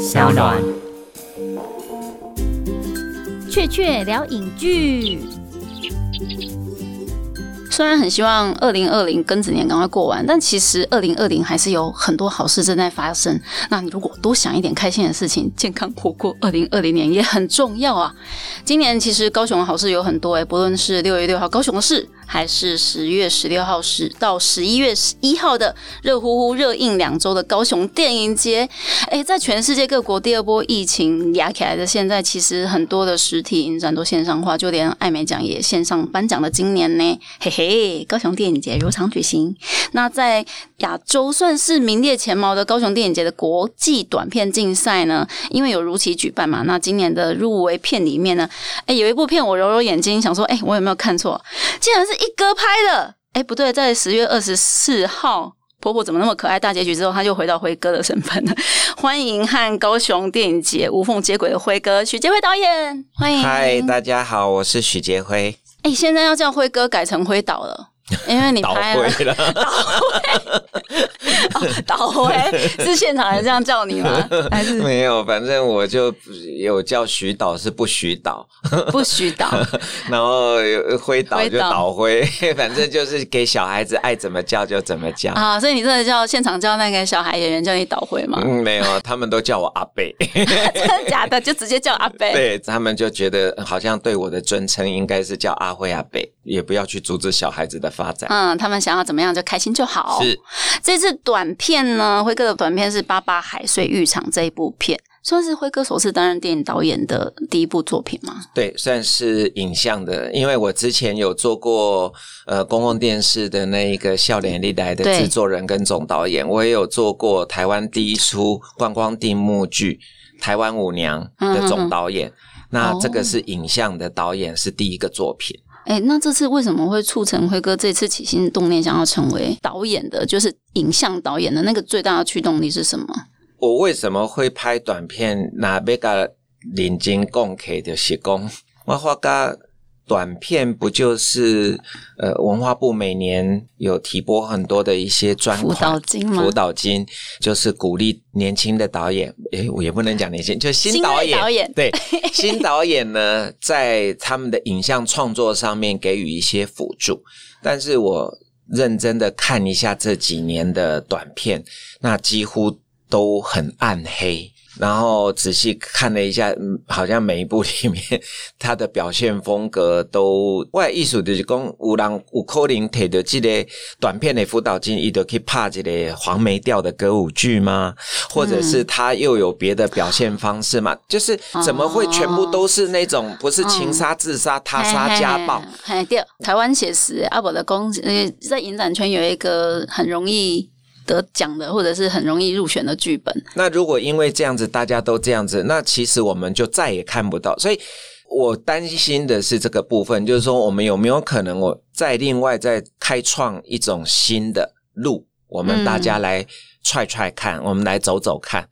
小暖。雀雀聊影剧。虽然很希望二零二零庚子年赶快过完，但其实二零二零还是有很多好事正在发生。那你如果多想一点开心的事情，健康活过二零二零年也很重要啊。今年其实高雄的好事有很多诶，不论是六月六号高雄市。还是十月十六号十到十一月十一号的热乎乎热映两周的高雄电影节，哎，在全世界各国第二波疫情压起来的现在，其实很多的实体影展都线上化，就连艾美奖也线上颁奖的今年呢，嘿嘿，高雄电影节如常举行。那在亚洲算是名列前茅的高雄电影节的国际短片竞赛呢，因为有如期举办嘛，那今年的入围片里面呢，哎，有一部片我揉揉眼睛想说，哎，我有没有看错？竟然是。一哥拍的，哎，不对，在十月二十四号，婆婆怎么那么可爱？大结局之后，他就回到辉哥的身份了。欢迎和高雄电影节无缝接轨的辉哥许杰辉导演，欢迎。嗨，大家好，我是许杰辉。哎，现在要叫辉哥改成辉导了。因为你拍了，倒回，倒回是现场人这样叫你吗？还是没有？反正我就有叫徐导，是不许导，不许导，然后挥导就导灰，反正就是给小孩子爱怎么叫就怎么叫啊。所以你真的叫现场叫那个小孩演员叫你导回吗？嗯，没有，他们都叫我阿贝，真的假的？就直接叫阿贝？对他们就觉得好像对我的尊称应该是叫阿辉阿贝，也不要去阻止小孩子的。发展，嗯，他们想要怎么样就开心就好。是这次短片呢，辉哥的短片是《八八海水浴场》这一部片，算是辉哥首次担任电影导演的第一部作品吗？对，算是影像的，因为我之前有做过呃公共电视的那一个笑脸历来的制作人跟总导演，我也有做过台湾第一出观光定目剧《台湾舞娘》的总导演。那这个是影像的导演，是第一个作品。哎，那这次为什么会促成辉哥这次起心动念想要成为导演的，就是影像导演的那个最大的驱动力是什么？我为什么会拍短片？那别个领金共给的是讲，我发觉。短片不就是呃文化部每年有提拨很多的一些专辅导金吗？辅导金就是鼓励年轻的导演，诶，我也不能讲年轻，就新导演，导演对新导演呢，在他们的影像创作上面给予一些辅助。但是我认真的看一下这几年的短片，那几乎都很暗黑。然后仔细看了一下，好像每一部里面他的表现风格都外艺术就是讲，有人有可能提的这个短片的辅导金，伊都可以拍这个黄梅调的歌舞剧吗？或者是他又有别的表现方式吗？就是怎么会全部都是那种不是情杀、自杀、他杀、家暴？第二，台湾写实阿伯的公呃，在影展圈有一个很容易。得奖的，或者是很容易入选的剧本。那如果因为这样子，大家都这样子，那其实我们就再也看不到。所以我担心的是这个部分，就是说，我们有没有可能，我再另外再开创一种新的路，我们大家来踹踹看，我们来走走看。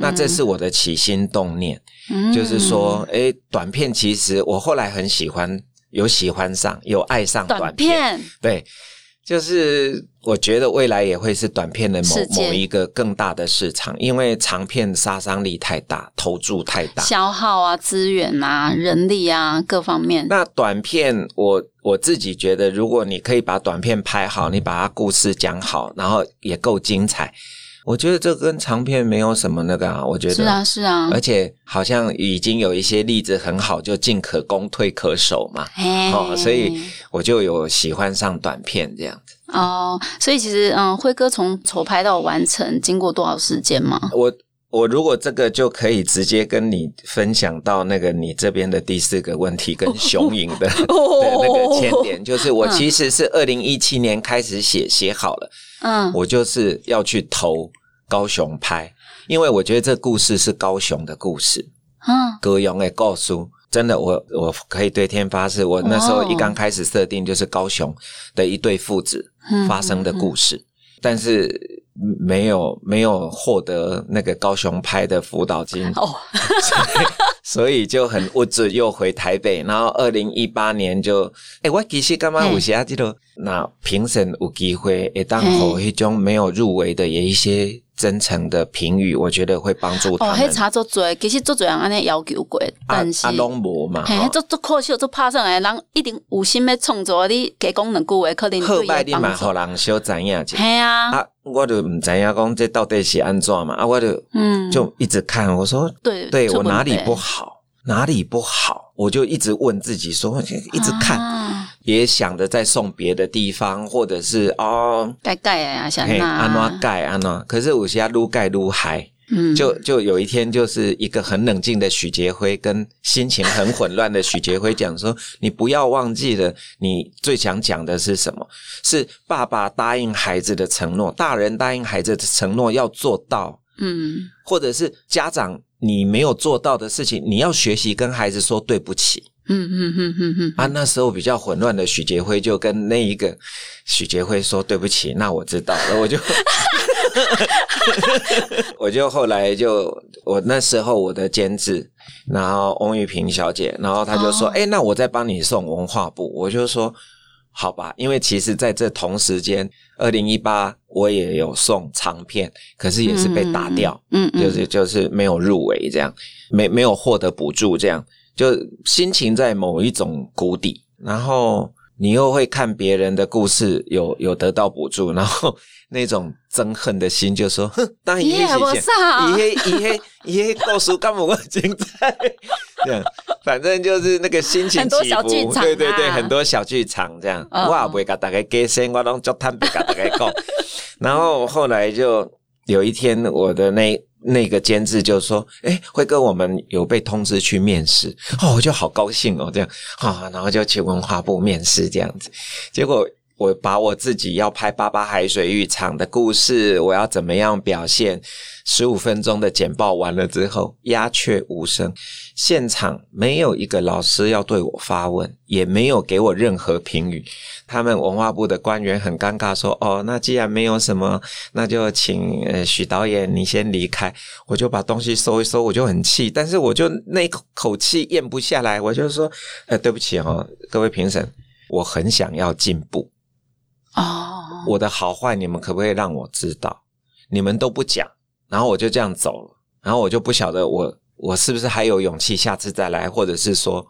那这是我的起心动念，就是说，哎，短片其实我后来很喜欢，有喜欢上，有爱上短片，对。就是我觉得未来也会是短片的某某一个更大的市场，因为长片杀伤力太大，投注太大，消耗啊资源啊人力啊各方面。那短片我我自己觉得，如果你可以把短片拍好，你把它故事讲好，然后也够精彩。我觉得这跟长片没有什么那个啊，我觉得是啊是啊，而且好像已经有一些例子很好，就进可攻退可守嘛，哦，所以我就有喜欢上短片这样子。哦，所以其实嗯，辉哥从筹拍到完成经过多少时间吗？我我如果这个就可以直接跟你分享到那个你这边的第四个问题跟雄鹰的 的那个前点，就是我其实是二零一七年开始写写好了。嗯，我就是要去投高雄拍，因为我觉得这故事是高雄的故事。嗯，歌咏的告诉，真的，我我可以对天发誓，我那时候一刚开始设定就是高雄的一对父子发生的故事，但是。没有没有获得那个高雄拍的辅导金。哦，所以就很物质又回台北，然后二零一八年就哎，我其实干嘛有记得那评审有机会，也当好一种没有入围的，也一些。真诚的评语，我觉得会帮助他哦，们。迄差足多，其实足多人安尼要求过，但是啊，拢无嘛，嘿，吼足足可惜，足拍上来，人一定有心要创作，你加讲两句话，可能好对伊歹你嘛，帮助。互人小知影者。嘿啊，啊，我就唔知影讲这到底是安怎嘛，啊，我就嗯，就一直看，我说对对我哪里不好，哪里不好，我就一直问自己说，一直看，啊也想着再送别的地方，或者是哦，盖盖啊，想嘿，那安怎改安怎，可是有些愈改愈嗨。嗯，就就有一天，就是一个很冷静的许杰辉跟心情很混乱的许杰辉讲说：“你不要忘记了，你最想讲的是什么？是爸爸答应孩子的承诺，大人答应孩子的承诺要做到，嗯或者是家长你没有做到的事情，你要学习跟孩子说对不起。”嗯嗯嗯嗯嗯。啊，那时候比较混乱的许杰辉就跟那一个许杰辉说对不起，那我知道。了，我就 我就后来就我那时候我的监制，然后翁玉萍小姐，然后她就说，哦。哎、那我再帮你送文化部，我就说。好吧，因为其实在这同时间，二零一八我也有送长片，可是也是被打掉，嗯嗯，就是就是没有入围这样，没没有获得补助这样，就心情在某一种谷底，然后你又会看别人的故事有有得到补助，然后那种憎恨的心就说，哼，当然你也没啥伊迄伊迄伊迄故事干嘛我精彩？这样，反正就是那个心情很多起伏小剧场对对对，啊很多小剧场这样，嗯我也不会跟大家解释，我拢就坦白跟大家讲。然后后来就有一天，我的那那个监制就说：“哎，辉哥，我们有被通知去面试。”哦，我就好高兴哦，这样啊，然后就去文化部面试这样子。结果我把我自己要拍《八八海水浴场》的故事，我要怎么样表现，十五分钟的简报完了之后，鸦雀无声，现场没有一个老师要对我发问，也没有给我任何评语。他们文化部的官员很尴尬，说：“哦，那既然没有什么，那就请许导演你先离开。”我就把东西收一收，我就很气，但是我就那口口气咽不下来，我就说：“呃，对不起哦，各位评审，我很想要进步，哦，我的好坏你们可不可以让我知道？你们都不讲，然后我就这样走了，然后我就不晓得我我是不是还有勇气下次再来，或者是说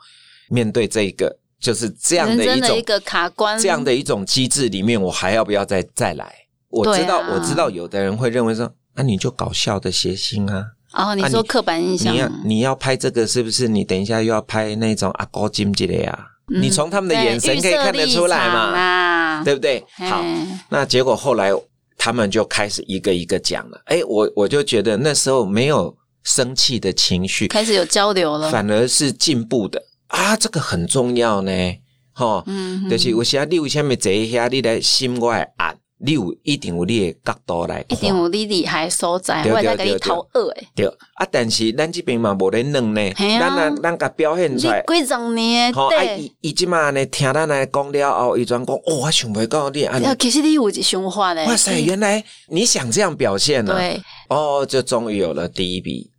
面对这个就是这样的一种的一个卡关，这样的一种机制里面，我还要不要再再来？我知道，啊我知道，有的人会认为说，那、你就搞笑的谐星啊，哦，你啊说刻板印象你，要你要拍这个，是不是？你等一下又要拍那种阿高金之类啊？嗯你从他们的眼神可以看得出来嘛，嘛。对不对？好，那结果后来他们就开始一个一个讲了，哎，我我就觉得那时候没有生气的情绪，开始有交流了，反而是进步的。啊，这个很重要呢，吼、嗯，就是有时你为什么坐遐，你来心我的案，你有一定有你的角度来看，一定有你厉害所在，对我会再给你讨恶诶。对。啊。但是咱这边嘛无咧弄呢，咱啊。咱甲表现出来。几十年吼，啊，对。伊，伊即马呢，听咱来讲了后，伊转讲，哦，我想袂到你安尼啊，其实你有一想法嘞，哇塞，原来你想这样表现呢、对。哦，就终于有了第一笔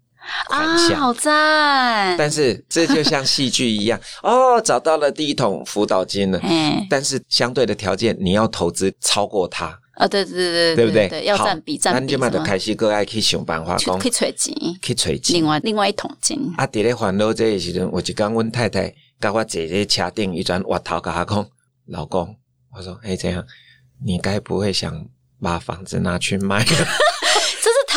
款啊，好赞，但是这就像戏剧一样，哦，找到了第一桶辅导金了。嗯，但是相对的条件，你要投资超过他，啊，对对对对不对？对，要占比占比咱就嘛什么，就开始各爱去想办法讲去去揣钱，去找钱另。外另外一桶金，啊，伫咧烦恼这个时阵，我就讲阮太太甲我坐在车顶，一转我头甲她讲，老公，我说，哎，这样，你该不会想把房子拿去卖？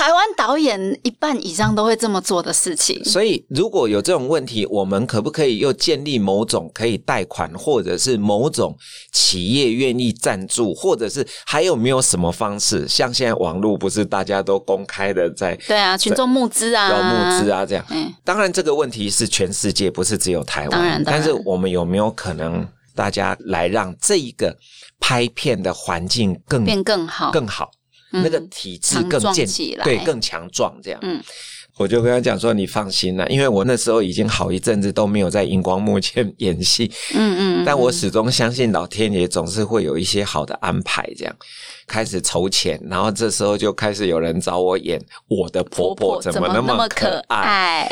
台湾导演一半以上都会这么做的事情。所以，如果有这种问题，我们可不可以又建立某种可以贷款，或者是某种企业愿意赞助，或者是还有没有什么方式？像现在网络不是大家都公开的在对啊，群众募资啊，要募资，啊，这样。嗯，当然，这个问题是全世界，不是只有台湾。当然但是我们有没有可能大家来让这一个拍片的环境更变更好，更好，嗯那个体质更健对，更强壮这样。嗯，我就跟他讲说：“你放心啦，因为我那时候已经好一阵子都没有在荧光幕前演戏，嗯嗯，但我始终相信老天爷总是会有一些好的安排。”这样开始筹钱，然后这时候就开始有人找我演我的婆婆怎么那么可爱。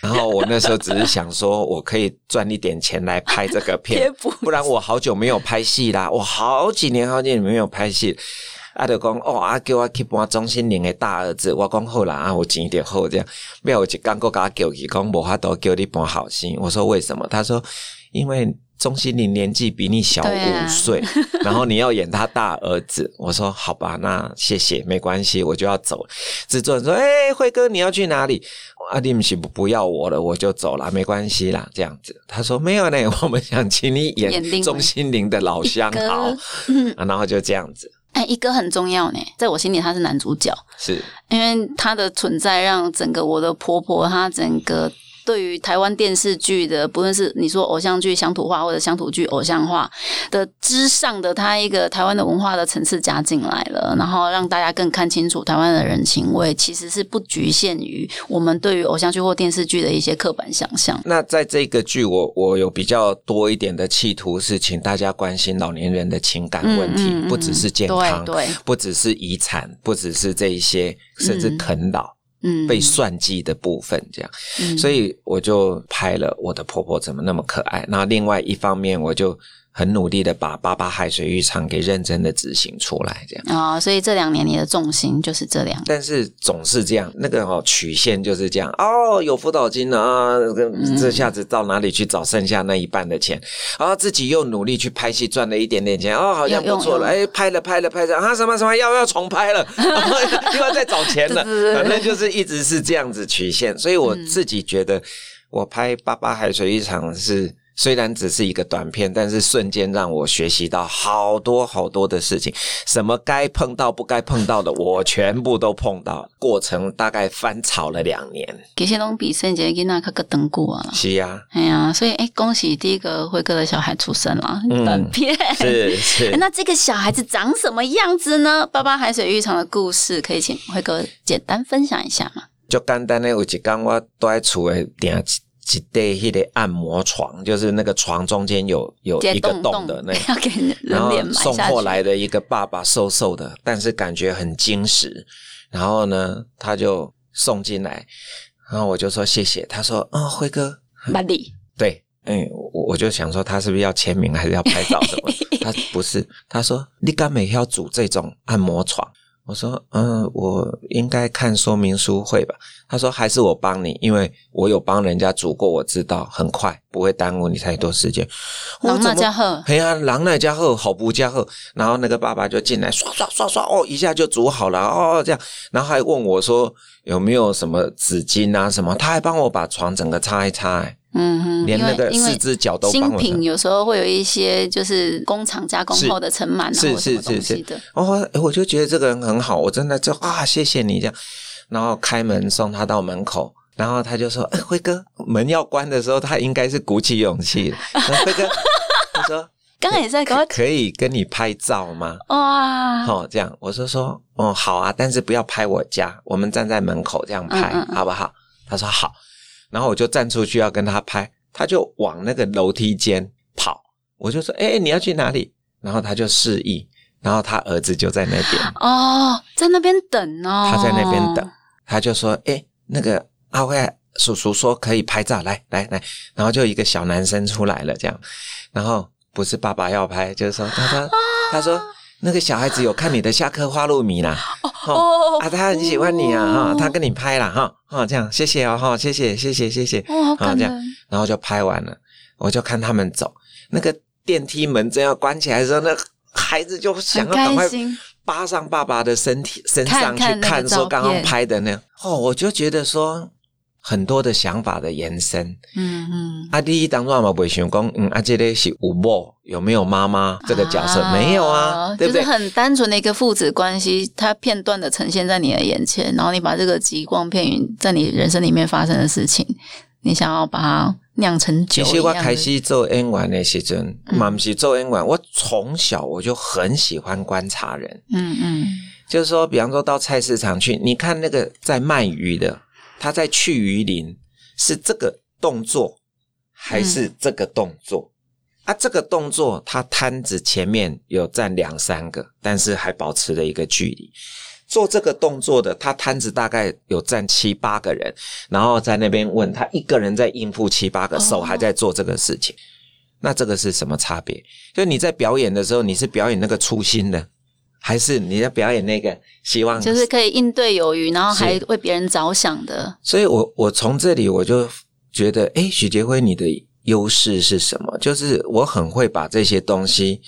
然后我那时候只是想说，我可以赚一点钱来拍这个片不然我好久没有拍戏啦，我好几年好几年没有拍戏。啊，就讲哦，啊叫我去搬钟心凌的大儿子，我讲好啦，啊，有钱就好这样。没有，就刚过给他叫去，讲无法度叫你搬好心。我说为什么？他说因为。钟欣凌年纪比你小五岁，然后你要演他大儿子。我说好吧，那谢谢，没关系，我就要走。制作人说：“哎，辉哥，你要去哪里？”阿弟不不不要我了，我就走了，没关系啦。这样子，他说没有呢，我们想请你演钟欣凌的老相好，然后就这样子。哎，一哥很重要呢，在我心里他是男主角，是因为他的存在让整个我的婆婆，她整个。对于台湾电视剧的，不论是你说偶像剧乡土化，或者乡土剧偶像化的之上的，它一个台湾的文化的层次加进来了，然后让大家更看清楚台湾的人情味，其实是不局限于我们对于偶像剧或电视剧的一些刻板想象。那在这个剧，我我有比较多一点的企图，是请大家关心老年人的情感问题，不只是健康，对，不只是遗产，不只是这一些，甚至啃老。嗯，被算计的部分这样，所以我就拍了我的婆婆怎么那么可爱。那另外一方面，我就。很努力的把八八海水浴场给认真的执行出来，这样啊，所以这两年你的重心就是这两，但是总是这样，那个哦曲线就是这样哦，有辅导金了啊，这下子到哪里去找剩下那一半的钱？然后自己又努力去拍戏，赚了一点点钱哦，好像不错了，哎，拍了拍了拍了啊，什么什么要要重拍了，又要再找钱了，反正就是一直是这样子曲线，所以我自己觉得我拍八八海水浴场是。虽然只是一个短片，但是瞬间让我学习到好多好多的事情。什么该碰到不该碰到的，我全部都碰到。过程大概翻炒了两年。其实拢比圣杰跟那个个等过啊。是呀，哎呀，所以哎，恭喜第一个辉哥的小孩出生了。短片是是。那这个小孩子长什么样子呢？爸爸海水浴场的故事，可以请辉哥简单分享一下吗？就简单的，有一天我都在厝诶点。一对迄个按摩床，就是那个床中间有有一个洞的那，然后送货来的一个爸爸，瘦瘦的，但是感觉很精实。然后呢，他就送进来，然后我就说谢谢。他说：“啊，辉哥，马里，对，嗯，我我就想说他是不是要签名，还是要拍照什么？他不是，他说你敢每要组这种按摩床。”我说，嗯，我应该看说明书会吧？他说，还是我帮你，因为我有帮人家煮过，我知道很快，不会耽误你太多时间。狼那家伙，嘿呀，狼那家伙好不家伙。然后那个爸爸就进来，刷刷刷刷，哦，一下就煮好了，哦，这样，然后还问我说有没有什么纸巾啊什么？他还帮我把床整个擦一擦，哎。嗯哼，连那个四只脚都新品有时候会有一些就是工厂加工后的尘螨啊，是是是是的。哦，我就觉得这个人很好，我真的就啊，谢谢你这样。然后开门送他到门口，然后他就说：“辉哥，门要关的时候，他应该是鼓起勇气。”辉哥，他说：“刚刚也在可可以跟你拍照吗？”哇，好这样，我说说哦好啊，但是不要拍我家，我们站在门口这样拍好不好？他说好。然后我就站出去要跟他拍，他就往那个楼梯间跑，我就说：“哎，你要去哪里？”然后他就示意，然后他儿子就在那边哦，在那边等哦，他在那边等，他就说：“哎，那个阿辉叔叔说可以拍照，来来来。”然后就一个小男生出来了，这样，然后不是爸爸要拍，就是说他他他说。那个小孩子有看你的下课花露米啦，哦啊，他很喜欢你啊，哈，他跟你拍了哈，哈，这样谢谢哦，哈，谢谢谢谢谢谢，好这样，然后就拍完了，我就看他们走，那个电梯门正要关起来的时候，那孩子就想要赶快扒上爸爸的身体身上去看，说刚刚拍的那样，哦，我就觉得说。很多的想法的延伸，嗯嗯，阿弟当中嘛不会想讲，嗯，阿这里是五伯有没有妈妈这个角色没有啊？对不对？很单纯的一个父子关系，它片段的呈现在你的眼前，然后你把这个极光片云在你人生里面发生的事情，你想要把它酿成酒。其实我开始做演员的时阵，嘛不是做演员，我从小我就很喜欢观察人，嗯嗯，就是说，比方说到菜市场去，你看那个在卖鱼的。他在去鱼鳞是这个动作还是这个动作啊？这个动作，他摊子前面有站两三个，但是还保持了一个距离。做这个动作的，他摊子大概有站七八个人，然后在那边问他一个人在应付七八个，手还在做这个事情。那这个是什么差别？就你在表演的时候，你是表演那个粗心的。还是你在表演那个希望就是可以应对有余，然后还是为别人着想的。所以我我从这里我就觉得，哎，许杰辉，你的优势是什么？就是我很会把这些东西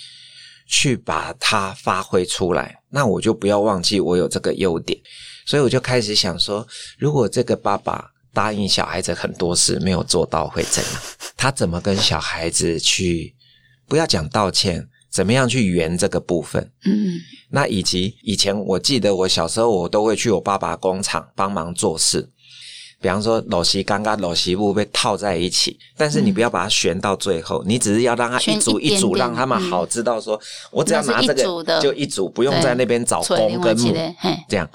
去把它发挥出来，那我就不要忘记我有这个优点。所以我就开始想说，如果这个爸爸答应小孩子很多事没有做到会怎样？他怎么跟小孩子去？不要讲道歉，怎么样去圆这个部分？嗯，那以及以前我记得我小时候，我都会去我爸爸工厂帮忙做事。比方说，裸席刚刚裸席布被套在一起，但是你不要把它旋到最后，你只是要让它一组一组，让他们好知道说，我只要拿这个就一组，不用在那边找对公跟母这样。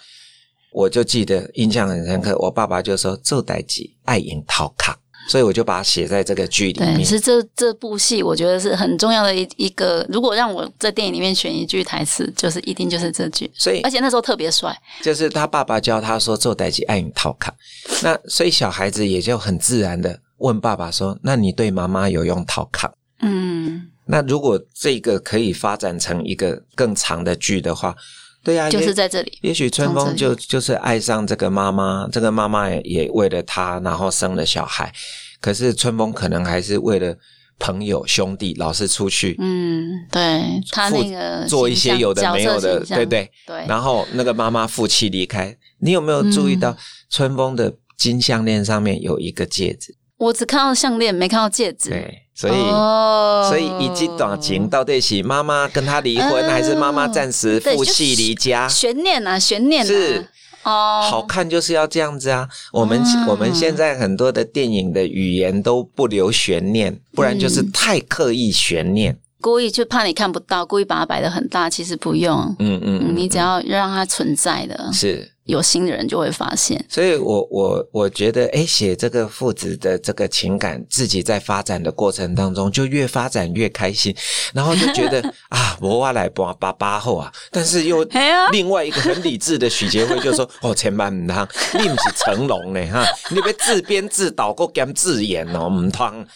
我就记得印象很深刻，我爸爸就说做代机爱赢套卡，所以我就把它写在这个剧里对，面。是这这部戏，我觉得是很重要的一一个。如果让我在电影里面选一句台词，就是一定就是这句。所以而且那时候特别帅，就是他爸爸教他说做代际爱赢逃卡，那所以小孩子也就很自然的问爸爸说：“那你对妈妈有用逃卡？”嗯，那如果这个可以发展成一个更长的剧的话，对呀、就是在这里。也许春风就就是爱上这个妈妈，这个妈妈也也为了他，然后生了小孩。可是春风可能还是为了朋友兄弟，老是出去，嗯，对他负那个做一些有的没有的对不对？对，然后那个妈妈负气离开，你有没有注意到春风的金项链上面有一个戒指？我只看到项链，没看到戒指。对，所以。哦所以以及短情到底是妈妈跟他离婚，还是妈妈暂时对负气离家？悬念啊，悬念啊，是哦，好看就是要这样子啊！我们、嗯我们现在很多的电影的语言都不留悬念，不然就是太刻意悬念。故意就怕你看不到，故意把它摆得很大，其实不用。嗯嗯嗯，你只要让它存在的，是。有心的人就会发现。所以我我我觉得，哎，写这个父子的这个情感，自己在发展的过程当中，就越发展越开心，然后就觉得 啊，我挖来八八八后啊，但是又另外一个很理智的许杰辉就说，哦，千万唔通，你不是成龙呢哈，你别自编自导，够兼自演哦，唔通。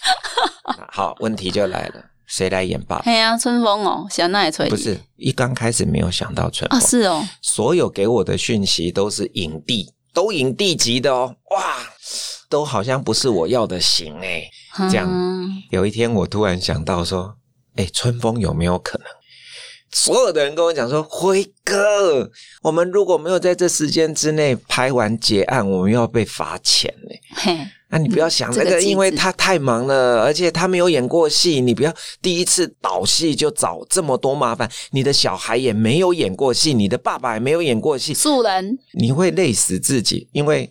好，问题就来了，谁来演爸爸？嘿呀，春风哦，想那也吹不是一刚开始没有想到春啊，风，是哦，所有给我的讯息都是影帝，都影帝级的哦，哇，都好像不是我要的型哎。这样嗯有一天我突然想到说，哎，春风有没有可能？所有的人跟我讲说，辉哥，我们如果没有在这时间之内拍完结案，我们要被罚钱呢。嘿，那你不要想那个，嗯这个因为他太忙了，而且他没有演过戏，你不要第一次导戏就找这么多麻烦。你的小孩也没有演过戏，你的爸爸也没有演过戏，素人，你会累死自己。因为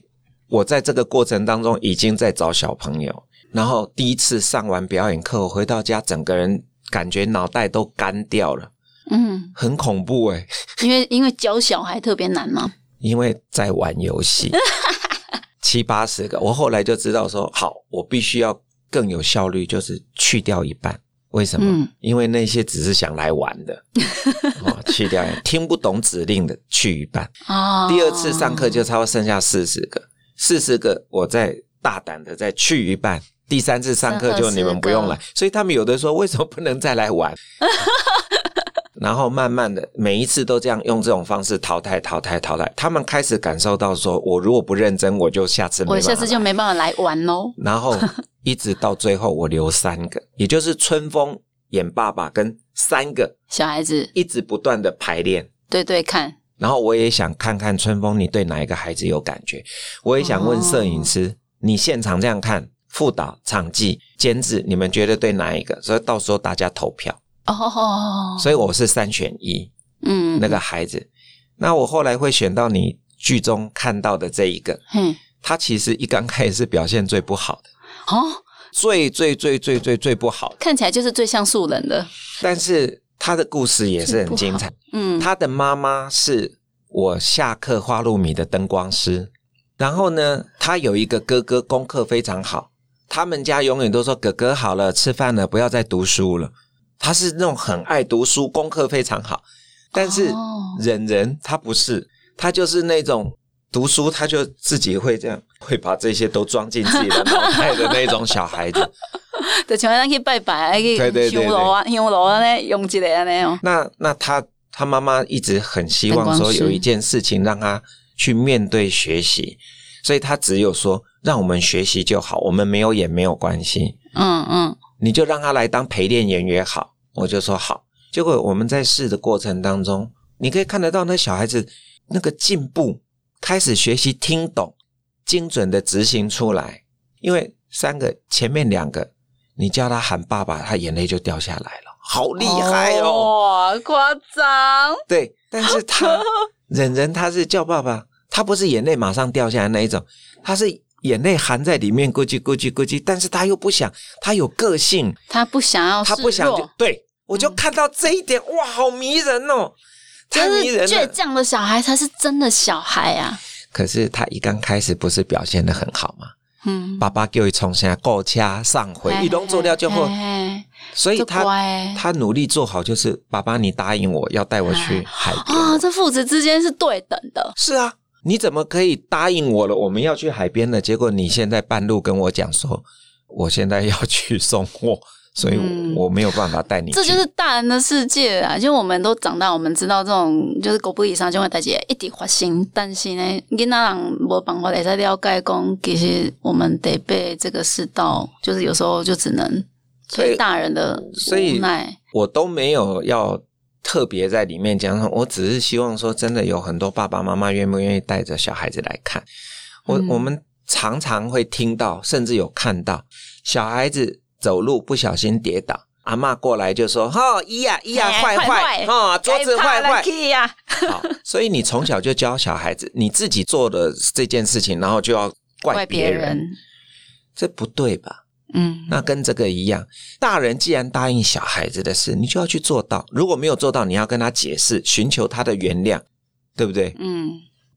我在这个过程当中已经在找小朋友，然后第一次上完表演课，我回到家，整个人感觉脑袋都干掉了，嗯，很恐怖哎、因为因为教小孩特别难吗，因为在玩游戏，七八十个，我后来就知道说，好，我必须要更有效率，就是去掉一半。为什么？嗯。因为那些只是想来玩的，哦，去掉听不懂指令的去一半。哦，第二次上课就差不多剩下四十个，四十个我再大胆的再去一半。第三次上课就你们不用来，所以他们有的说为什么不能再来玩？然后慢慢的每一次都这样用这种方式淘汰淘汰淘汰，他们开始感受到说，我如果不认真，我就下次我下次就没办法来玩喽。然后一直到最后我留三个，也就是春风演爸爸跟三个小孩子一直不断的排练。对对看，然后我也想看看春风，你对哪一个孩子有感觉？我也想问摄影师，你现场这样看，副导、场记、监制，你们觉得对哪一个？所以到时候大家投票。哦，所以我是三选一，嗯，那个孩子。那我后来会选到你剧中看到的这一个，嗯，他其实一刚开始是表现最不好的，哦，最最最最最最不好的。看起来就是最像素人的，但是他的故事也是很精彩。嗯，他的妈妈是我下课花露米的灯光师，然后呢，他有一个哥哥，功课非常好。他们家永远都说：“哥哥好了，吃饭了，不要再读书了。”他是那种很爱读书，功课非常好。但是哦忍人他不是，他就是那种读书，他就自己会这样，会把这些都装进自己的脑袋的那种小孩子。就像咱去拜拜，去对对对对香炉啊，香炉啊咧，用一个安尼哦，那那他他妈妈一直很希望说有一件事情让他去面对学习，所以他只有说让我们学习就好，我们没有也没有关系。嗯嗯，你就让他来当陪练员也好，我就说好。结果我们在试的过程当中，你可以看得到那小孩子那个进步，开始学习听懂，精准的执行出来。因为三个前面两个，你叫他喊爸爸，他眼泪就掉下来了，好厉害哦！哇，夸张。对，但是他 忍人，他是叫爸爸，他不是眼泪马上掉下来那一种，他是眼泪含在里面，咕叽咕叽咕叽，但是他又不想，他有个性，他不想要，他不想就对。我就看到这一点，哇，好迷人哦！太迷人了。倔强的小孩才是真的小孩啊。可是他一刚开始不是表现的很好吗？嗯，爸爸叫他从现在过车上回，一动做掉就会。所以他他努力做好，就是爸爸，你答应我要带我去海边啊。这父子之间是对等的。是啊，你怎么可以答应我了？我们要去海边了，结果你现在半路跟我讲说，我现在要去送货。所以我没有办法带你。这就是大人的世界啊！就我们都长大，我们知道这种就是狗不理上就会带姐一点发心，但是呢，你那人没办法在了解讲，其实我们得被这个世道，就是有时候就只能以大人的无奈。我都没有要特别在里面讲，我只是希望说，真的有很多爸爸妈妈愿不愿意带着小孩子来看。我我们常常会听到，甚至有看到小孩子。走路不小心跌倒，阿妈过来就说：“哈，咿呀咿呀，坏坏，哈，桌子坏坏。”呀 好，所以你从小就教小孩子，你自己做的这件事情，然后就要怪别人，这不对吧？嗯，那跟这个一样，大人既然答应小孩子的事，你就要去做到。如果没有做到，你要跟他解释，寻求他的原谅，对不对？嗯。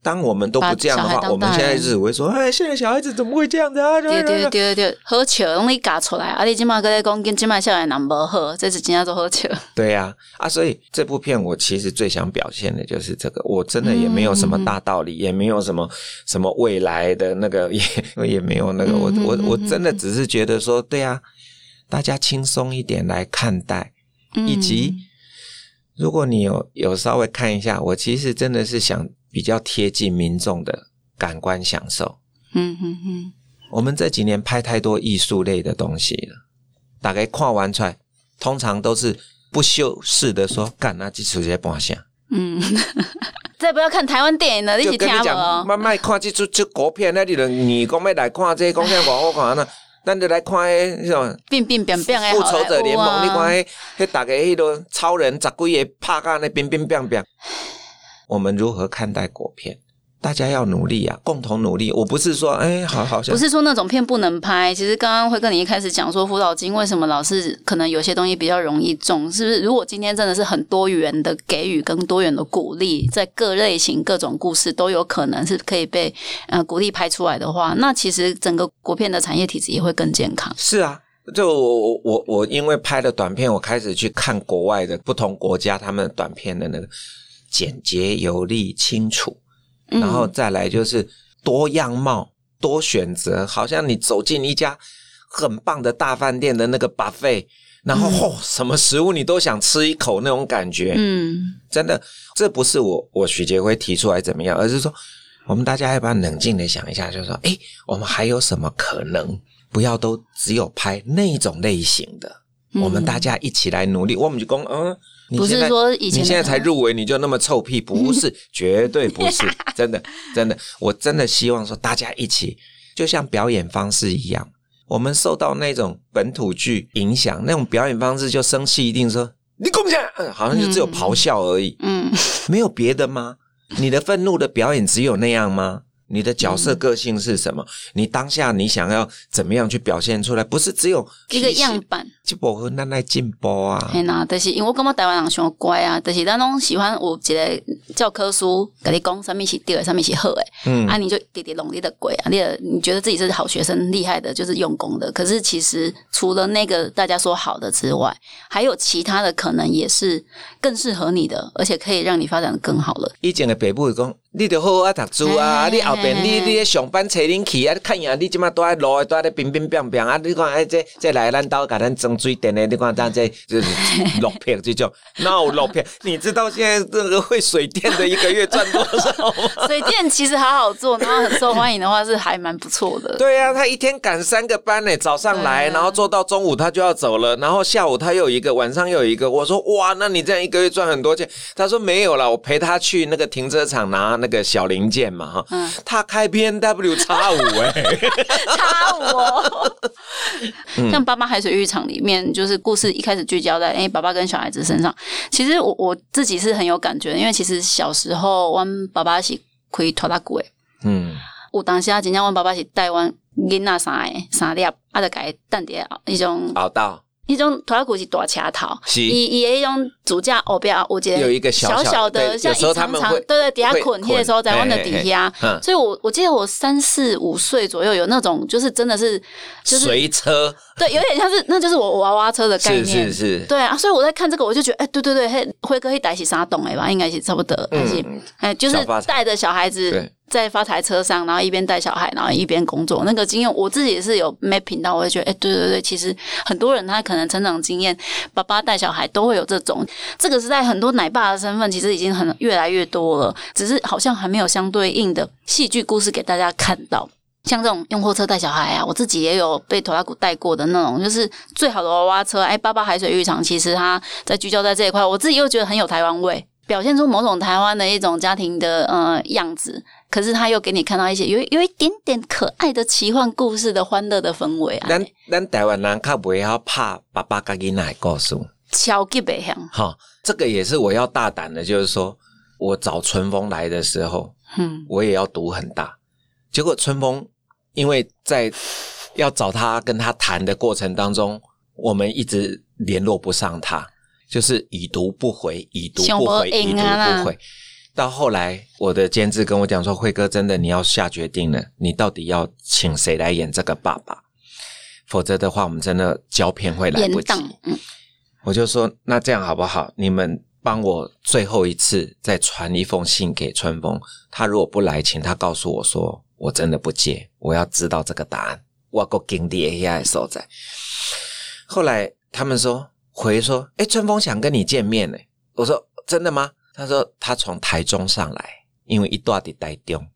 当我们都不这样的话，我们现在只会说：“哎，现在小孩子怎么会这样子啊？”对对对对，喝酒容易搞出来。啊，你今嘛搁在讲跟今嘛小孩男不喝，这是今天做喝酒。对呀，啊，所以这部片我其实最想表现的就是这个。我真的也没有什么大道理，也没有什么什么未来的那个，也也没有那个。我我我真的只是觉得说，对呀，大家轻松一点来看待，以及如果你有有稍微看一下，我其实真的是想。比较贴近民众的感官享受。嗯嗯嗯，我们这几年拍太多艺术类的东西了，大概看完出来，通常都是不修饰的说，干那几出些半下。嗯，再不要看台湾电影了，一起听哦。慢慢看这出这国片，那里的你讲要来看这讲片广我看呢，咱就来看那种变变变变复仇者联盟，你看迄迄大家迄个超人十几个拍干那变变变变。我们如何看待果片？大家要努力啊，共同努力。我不是说，哎，好好像不是说那种片不能拍。其实刚刚会跟你一开始讲说，辅导金为什么老是可能有些东西比较容易中，是不是？如果今天真的是很多元的给予跟多元的鼓励，在各类型各种故事都有可能是可以被呃鼓励拍出来的话，那其实整个国片的产业体制也会更健康。是啊，就我我我因为拍了短片，我开始去看国外的不同国家他们短片的那个。简洁有力、清楚，然后再来就是多样貌、多选择，好像你走进一家很棒的大饭店的那个 buffet，然后哦，什么食物你都想吃一口那种感觉。嗯，真的，这不是我我许杰辉提出来怎么样，而是说我们大家要不要冷静的想一下，就是说，哎，我们还有什么可能？不要都只有拍那种类型的，我们大家一起来努力。我们就讲，嗯。不是说以前你现在才入围你就那么臭屁？不是，绝对不是，真的，真的，我真的希望说大家一起，就像表演方式一样，我们受到那种本土剧影响，那种表演方式就生气，一定说你贡献，好像就只有咆哮而已，嗯，没有别的吗？你的愤怒的表演只有那样吗？你的角色个性是什么？你当下你想要怎么样去表现出来？不是只有一个样板，就不会那来进步啊。嘿呐，但是因为我感觉台湾人上乖啊，但是咱拢喜欢有一个教科书跟你讲，上面是对，上面是好诶。嗯，啊，你就滴滴努力的鬼啊，你你觉得自己是好学生，厉害的，就是用功的。可是其实除了那个大家说好的之外，还有其他的可能也是更适合你的，而且可以让你发展的更好了。以前的北部讲。你得好好读书啊！你后边你你上班车恁去啊！看呀，你即马都在路都在冰冰冰冰啊！你看哎，这这来咱兜甲咱装水电的，你看咱这就 是落片这种，哪有落片？你知道现在这个会水电的一个月赚多少吗？水电其实好好做，然后很受欢迎的话是还蛮不错的。对啊，他一天赶三个班呢，早上来，然后做到中午他就要走了，然后下午他又有一个，晚上又有一个。我说哇，那你这样一个月赚很多钱？他说没有了，我陪他去那个停车场拿。那个小零件嘛，哈，他开 B N W 叉五哎，叉五，像《爸爸海水浴场》里面，就是故事一开始聚焦在哎，爸爸跟小孩子身上。其实我我自己是很有感觉，因为其实小时候我爸爸是可以拖大鼓诶，嗯，我当时啊，真正我爸爸是带我囡仔三个三粒，啊，就改蛋碟一种熬到。一种拖拉机是大车头，伊伊一种主驾后边我记得有一个小小的，像一长长，对对，底下捆那的时候在往的底下，所以我我记得我三四五岁左右有那种，就是真的是就是随车，对，有点像是那就是我娃娃车的概念，是是是，对啊，所以我在看这个，我就觉得，哎，对对对，嘿，辉哥会带起啥懂哎吧，应该是差不多，而且哎，就是带着小孩子。在发财车上，然后一边带小孩，然后一边工作，那个经验我自己也是有 mapping 到，我会觉得，哎，对对对，其实很多人他可能成长经验，爸爸带小孩都会有这种，这个是在很多奶爸的身份，其实已经很越来越多了，只是好像还没有相对应的戏剧故事给大家看到。像这种用货车带小孩啊，我自己也有被拖拉古带过的那种，就是最好的娃娃车。哎，爸爸海水浴场，其实他在聚焦在这一块，我自己又觉得很有台湾味，表现出某种台湾的一种家庭的呃样子。可是他又给你看到一些有有一点点可爱的奇幻故事的欢乐的氛围啊！咱咱台湾人较不要怕爸爸跟囡仔故事，超级白香。好，这个也是我要大胆的，就是说我找春风来的时候，嗯，我也要赌很大。结果春风因为在要找他跟他谈的过程当中，我们一直联络不上他，就是已读不回，已读不回，已读不回。到后来，我的监制跟我讲说：“辉哥，真的你要下决定了，你到底要请谁来演这个爸爸？否则的话，我们真的胶片会来不及。”我就说：“那这样好不好？你们帮我最后一次再传一封信给春风，他如果不来，请他告诉我说，我真的不接，我要知道这个答案。我够经典 AI 所在。”后来他们说回说：“哎，春风想跟你见面呢。”我说：“真的吗？”他说他从台中上来，因为一段的台中。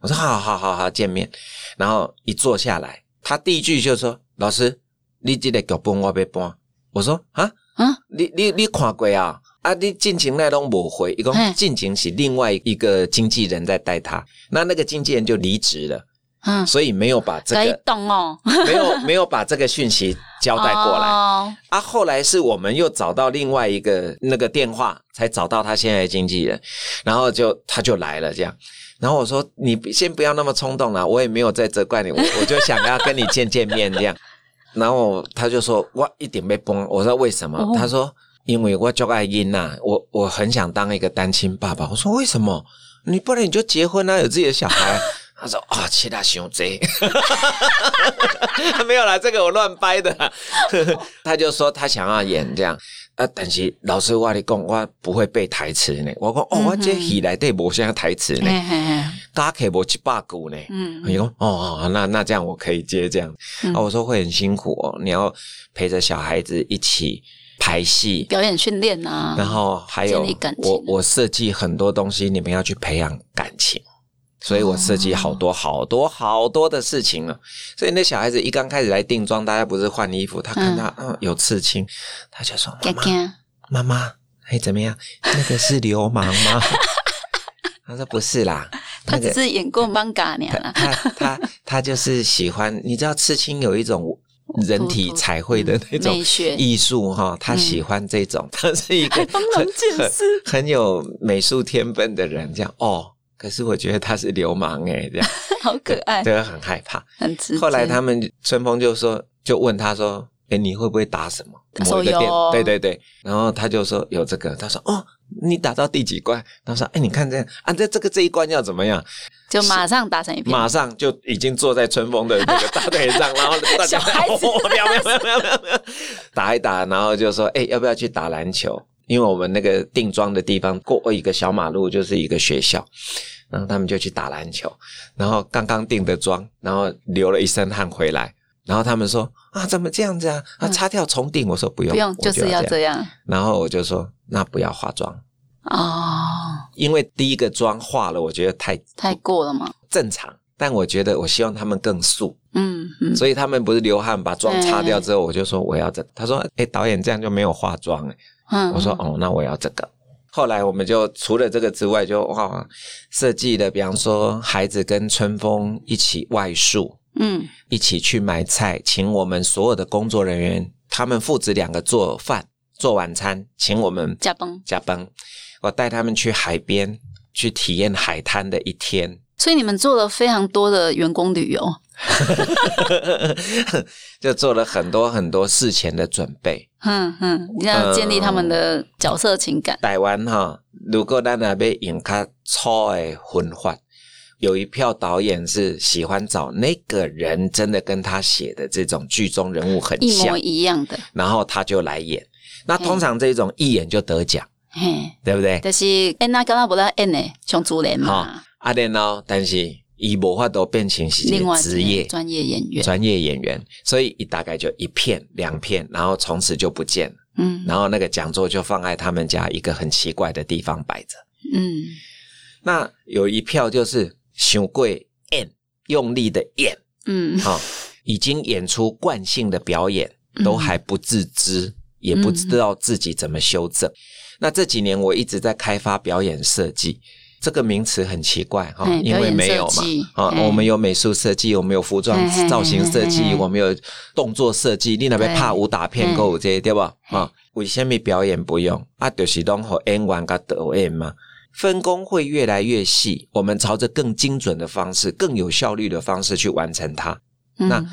我说好好好好见面，然后一坐下来，他第一句就说：“老师，你这个脚本我要搬。”我说：“啊啊，你你你看过啊？啊，你进情那拢无回，一共进情是另外一个经纪人在带他，那那个经纪人就离职了。”嗯，所以没有把这个懂哦，没有没有把这个讯息交代过来。啊，后来是我们又找到另外一个那个电话，才找到他现在的经纪人，然后就他就来了这样。然后我说你先不要那么冲动了，我也没有在责怪你，我 我就想要跟你见见面这样。然后他就说哇，一点没崩。我说为什么？他说因为我叫爱音呐，我我很想当一个单亲爸爸。我说为什么？你不然你就结婚啊，有自己的小孩。他说：“啊，其他熊贼，没有啦，这个我乱掰的。他就说他想要演这样啊，但是老师话你讲，我不会背台词呢。我讲哦，我这戏来对无像台词呢，大家可以播七八股呢。嗯，你说哦哦，那那这样我可以接这样。啊，我说会很辛苦哦，你要陪着小孩子一起排戏、表演训练啊，然后还有我我设计很多东西，你们要去培养感情。”所以我设计好多好多好多的事情了，所以那小孩子一刚开始来定妆，大家不是换衣服，他看他嗯有刺青，他就说妈妈妈妈，哎怎么样？那个是流氓吗？他说不是啦，他只是演过《漫嘎娘》了。他他他就是喜欢，你知道刺青有一种人体彩绘的那种艺术哈，他喜欢这种，他是一个很很有美术天分的人，这样哦。可是我觉得他是流氓哎，这样好可爱，对，很害怕，很直。后来他们春风就说，就问他说：“哎，你会不会打什么？某一个店？对对对。”然后他就说有这个，他说：“哦，你打到第几关？”他说：“哎，你看这样啊，这这个这一关要怎么样？”就马上打成一片，马上就已经坐在春风的那个大腿上，然后 小孩子，没有没有没有没有没有打一打，然后就说：“哎，要不要去打篮球？”因为我们那个定妆的地方过一个小马路就是一个学校，然后他们就去打篮球，然后刚刚定的妆，然后流了一身汗回来，然后他们说啊，怎么这样子啊？啊，擦掉重定。我说不用，不用，就是要这样。然后我就说，那不要化妆哦，因为第一个妆化了，我觉得太太过了嘛，正常。但我觉得我希望他们更素，嗯，所以他们不是流汗把妆擦掉之后，我就说我要这。他说，哎，导演这样就没有化妆哎。我说哦，那我要这个。后来我们就除了这个之外，就哇设计的，比方说孩子跟春风一起外宿，嗯，一起去买菜，请我们所有的工作人员，他们父子两个做饭做晚餐，请我们加班加班，我带他们去海边去体验海滩的一天。所以你们做了非常多的员工旅游。就做了很多很多事前的准备，嗯嗯，你要建立他们的角色情感。台湾哈，如果咱那边用较粗的混法，有一票导演是喜欢找那个人真的跟他写的这种剧中人物很一模一样的，然后他就来演。那通常这种一演就得奖，对不对？但是演那刚刚不在演呢，像主人嘛。阿莲呢？但是。伊无法都变成是职业专业演员，专业演员，所以大概就一片两片，然后从此就不见了。嗯，然后那个讲座就放在他们家一个很奇怪的地方摆着。嗯，那有一票就是熊贵演，用力的演。嗯，好，已经演出惯性的表演，都还不自知，也不知道自己怎么修正。那这几年我一直在开发表演设计。这个名词很奇怪哈，因为没有嘛啊，我们有美术设计，我们有服装造型设计，我们有动作设计。你那边怕武打片够这对吧？啊，为什么表演不用啊？就是当和 N 完个导演嘛，分工会越来越细，我们朝着更精准的方式、更有效率的方式去完成它。那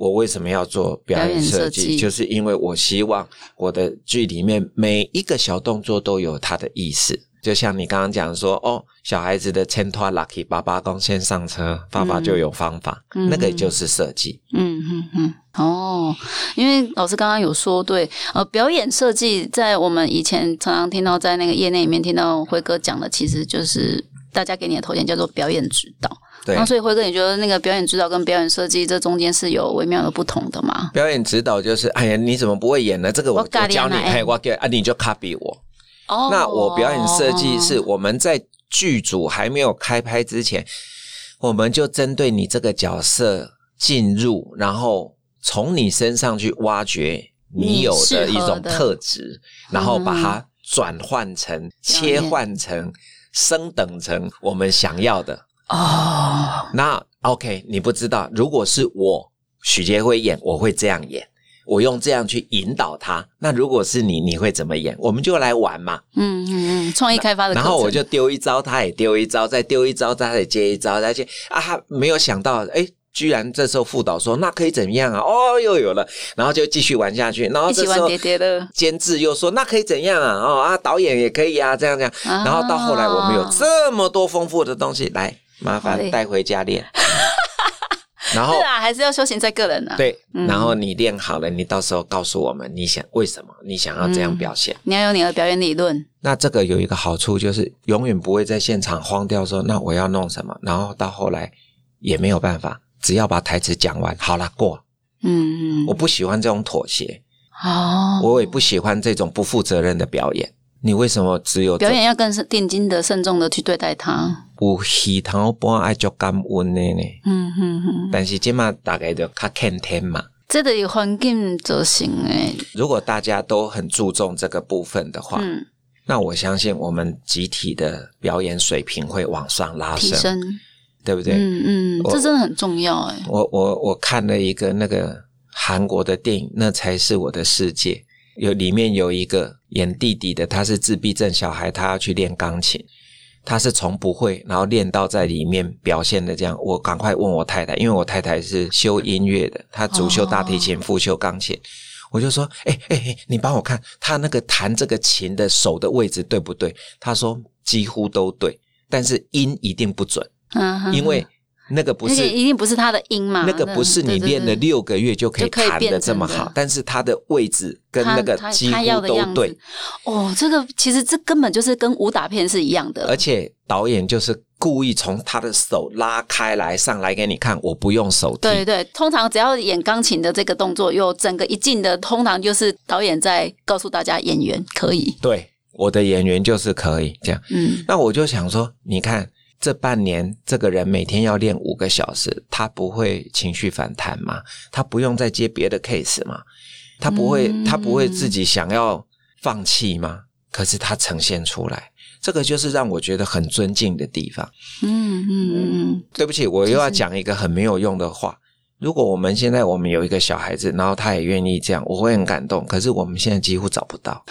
我为什么要做表演设计？就是因为我希望我的剧里面每一个小动作都有它的意思。就像你刚刚讲说，哦，小孩子的牵拖 lucky，爸爸刚先上车，爸爸就有方法，那个就是设计。嗯嗯嗯，哦，因为老师刚刚有说，对，呃，表演设计在我们以前常常听到，在那个业内里面听到辉哥讲的，其实就是大家给你的头衔叫做表演指导。对，那所以辉哥，你觉得那个表演指导跟表演设计这中间是有微妙的不同的吗？表演指导就是，哎呀，你怎么不会演呢？这个我我教你，哎，我给啊，你就 copy 我。哦那我表演设计是我们在剧组还没有开拍之前，我们就针对你这个角色进入，然后从你身上去挖掘你有的一种特质，然后把它转换成、切换成、升等成我们想要的。哦，那 OK，你不知道，如果是我许杰辉演，我会这样演。我用这样去引导他，那如果是你，你会怎么演？我们就来玩嘛。嗯嗯嗯，创意开发的。然后我就丢一招，他也丢一招，再丢一招，他也接一招，再接啊，他没有想到，哎，居然这时候副导说那可以怎么样啊？哦，又有了，然后就继续玩下去。然后这时候监制又说那可以怎样啊？哦啊，导演也可以啊，这样这样。然后到后来我们有这么多丰富的东西，来麻烦带回家练。然后是啊，还是要修行在个人呢。对，然后你练好了，你到时候告诉我们你想为什么你想要这样表现。你要有你的表演理论。那这个有一个好处就是永远不会在现场慌掉，说那我要弄什么，然后到后来也没有办法，只要把台词讲完，好了过。嗯嗯，我不喜欢这种妥协。哦，我也不喜欢这种不负责任的表演。你为什么只有表演要更是定睛的、慎重的去对待它？有喜糖般爱就感恩的呢。嗯哼哼。但是今嘛大概就较看天嘛。这个环境就行诶。如果大家都很注重这个部分的话，嗯，那我相信我们集体的表演水平会往上拉升，对不对？嗯嗯，这真的很重要诶。我我我看了一个那个韩国的电影，那才是我的世界。有里面有一个演弟弟的，他是自闭症小孩，他要去练钢琴，他是从不会，然后练到在里面表现的这样。我赶快问我太太，因为我太太是修音乐的，她主修大提琴，副修钢琴。我就说，哎哎哎，你帮我看他那个弹这个琴的手的位置对不对？他说几乎都对，但是音一定不准，因为那个不是一定不是他的音嘛？那个不是你练了六个月就可以弹的这么好，但是他的位置跟那个几乎都对。哦，这个其实这根本就是跟武打片是一样的。而且导演就是故意从他的手拉开来上来给你看，我不用手。对对，通常只要演钢琴的这个动作，有整个一进的，通常就是导演在告诉大家演员可以。对，我的演员就是可以这样。嗯，那我就想说，你看。这半年，这个人每天要练五个小时，他不会情绪反弹吗？他不用再接别的 case 吗？他不会，他不会自己想要放弃吗？可是他呈现出来，这个就是让我觉得很尊敬的地方。嗯嗯嗯。对不起，我又要讲一个很没有用的话。如果我们现在我们有一个小孩子，然后他也愿意这样，我会很感动。可是我们现在几乎找不到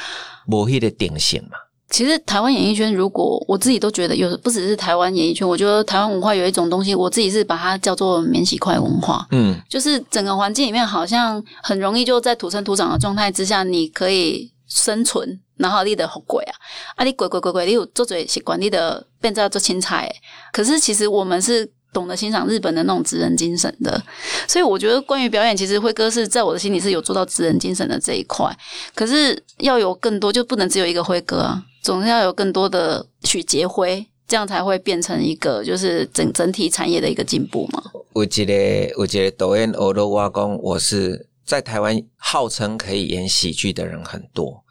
摩黑的典型嘛。其实台湾演艺圈，如果我自己都觉得有，不只是台湾演艺圈，我觉得台湾文化有一种东西，我自己是把它叫做免洗筷文化。嗯，就是整个环境里面好像很容易就在土生土长的状态之下，你可以生存，然后你的好鬼啊，啊你鬼鬼鬼鬼，你有做嘴习惯，你的变在做青菜。可是其实我们是。懂得欣赏日本的那种职人精神的，所以我觉得关于表演，其实辉哥是在我的心里是有做到职人精神的这一块。可是要有更多，就不能只有一个辉哥啊，总是要有更多的许杰辉，这样才会变成一个就是整整体产业的一个进步嘛。我觉得，我觉得抖音欧罗瓦工，我是在台湾号称可以演喜剧的人很多，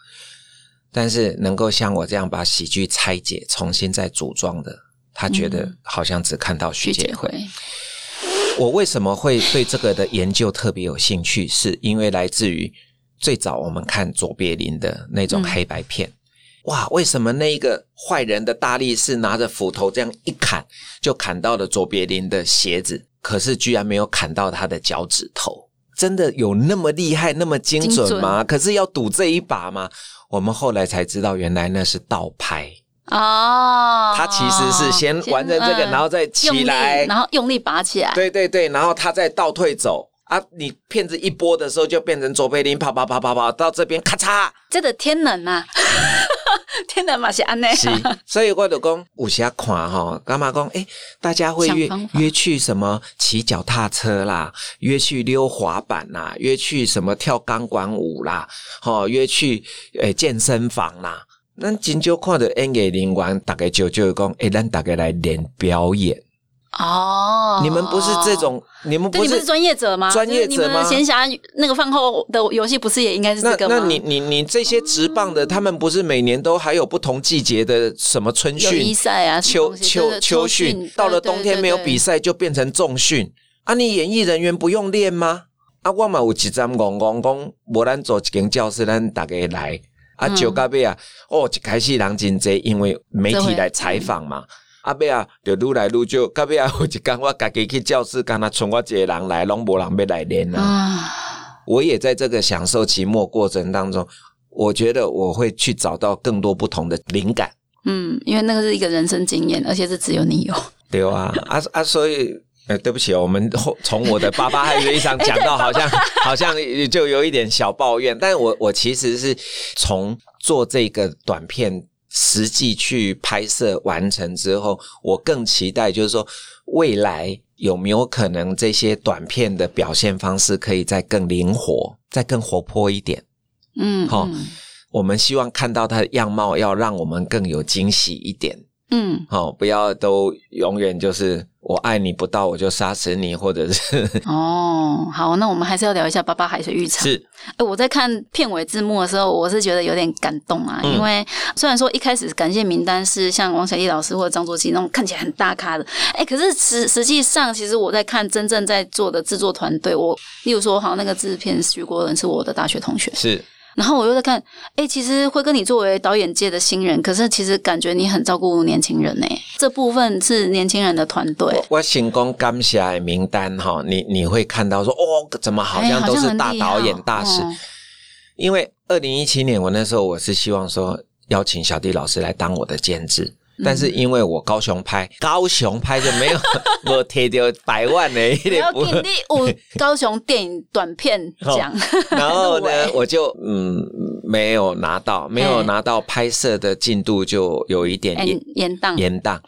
但是能够像我这样把喜剧拆解、重新再组装的。他觉得好像只看到徐杰辉。我为什么会对这个的研究特别有兴趣？是因为来自于最早我们看卓别林的那种黑白片。哇，为什么那一个坏人的大力士拿着斧头这样一砍，就砍到了卓别林的鞋子？可是居然没有砍到他的脚趾头。真的有那么厉害、那么精准吗？可是要赌这一把吗？我们后来才知道，原来那是倒拍。哦，他其实是先完成这个，然后再起来，然后用力拔起来。对对对，然后他再倒退走啊！你片子一播的时候，就变成左贝林跑跑跑跑跑到这边，咔嚓！这个天冷啊，天冷嘛是安内。是，所以我就讲武侠看哈，干嘛讲？哎，大家会约约去什么骑脚踏车啦，约去溜滑板啦，约去什么跳钢管舞啦，哦，约去诶健身房啦。那真就看到演艺人员，大概就就讲，哎，咱大概来练表演哦。你们不是这种，你们不是专业者吗？专业者吗？闲暇那个饭后的游戏，不是也应该是这个吗？那你你你这些直棒的，他们不是每年都还有不同季节的什么春训、比赛啊、秋秋秋训？到了冬天没有比赛，就变成重训啊！你演艺人员不用练吗？啊，我嘛有一张讲讲讲，无咱做一间教室，咱大家来。啊，就到尾啊，哦，一开始人真济，因为媒体来采访嘛。啊，尾啊，就愈来愈少。到尾啊，有一天我家己去教室，干那剩我一个人来，拢无人要来练啊。我也在这个享受期末过程当中，我觉得我会去找到更多不同的灵感。嗯，因为那个是一个人生经验，而且是只有你有。对啊，啊啊，所以。呃，对不起哦，我们从我的爸爸还有一场讲到，好像 好像就有一点小抱怨，但我我其实是从做这个短片实际去拍摄完成之后，我更期待就是说未来有没有可能这些短片的表现方式可以再更灵活，再更活泼一点。嗯，好，我们希望看到它的样貌，要让我们更有惊喜一点。嗯，好，不要都永远就是我爱你不到我就杀死你，或者是哦，好，那我们还是要聊一下《爸爸海水浴场》。是，哎，我在看片尾字幕的时候，我是觉得有点感动啊，因为虽然说一开始感谢名单是像王小丽老师或者张作骥那种看起来很大咖的，哎，可是实实际上，其实我在看真正在做的制作团队，我例如说，好像那个制片徐国仁是我的大学同学，是。然后我又在看，哎，其实会跟，你作为导演界的新人，可是其实感觉你很照顾年轻人呢。这部分是年轻人的团队。我行功感谢名单哈，你你会看到说，哦，怎么好像都是大导演大师？因为二零一七年我那时候我是希望说邀请小弟老师来当我的监制。但是因为我高雄拍，高雄拍就没有 我贴掉百万的，要给你五高雄电影短片奖。然后呢，我就嗯没有拿到，没有拿到拍摄的进度就有一点延延宕。延宕。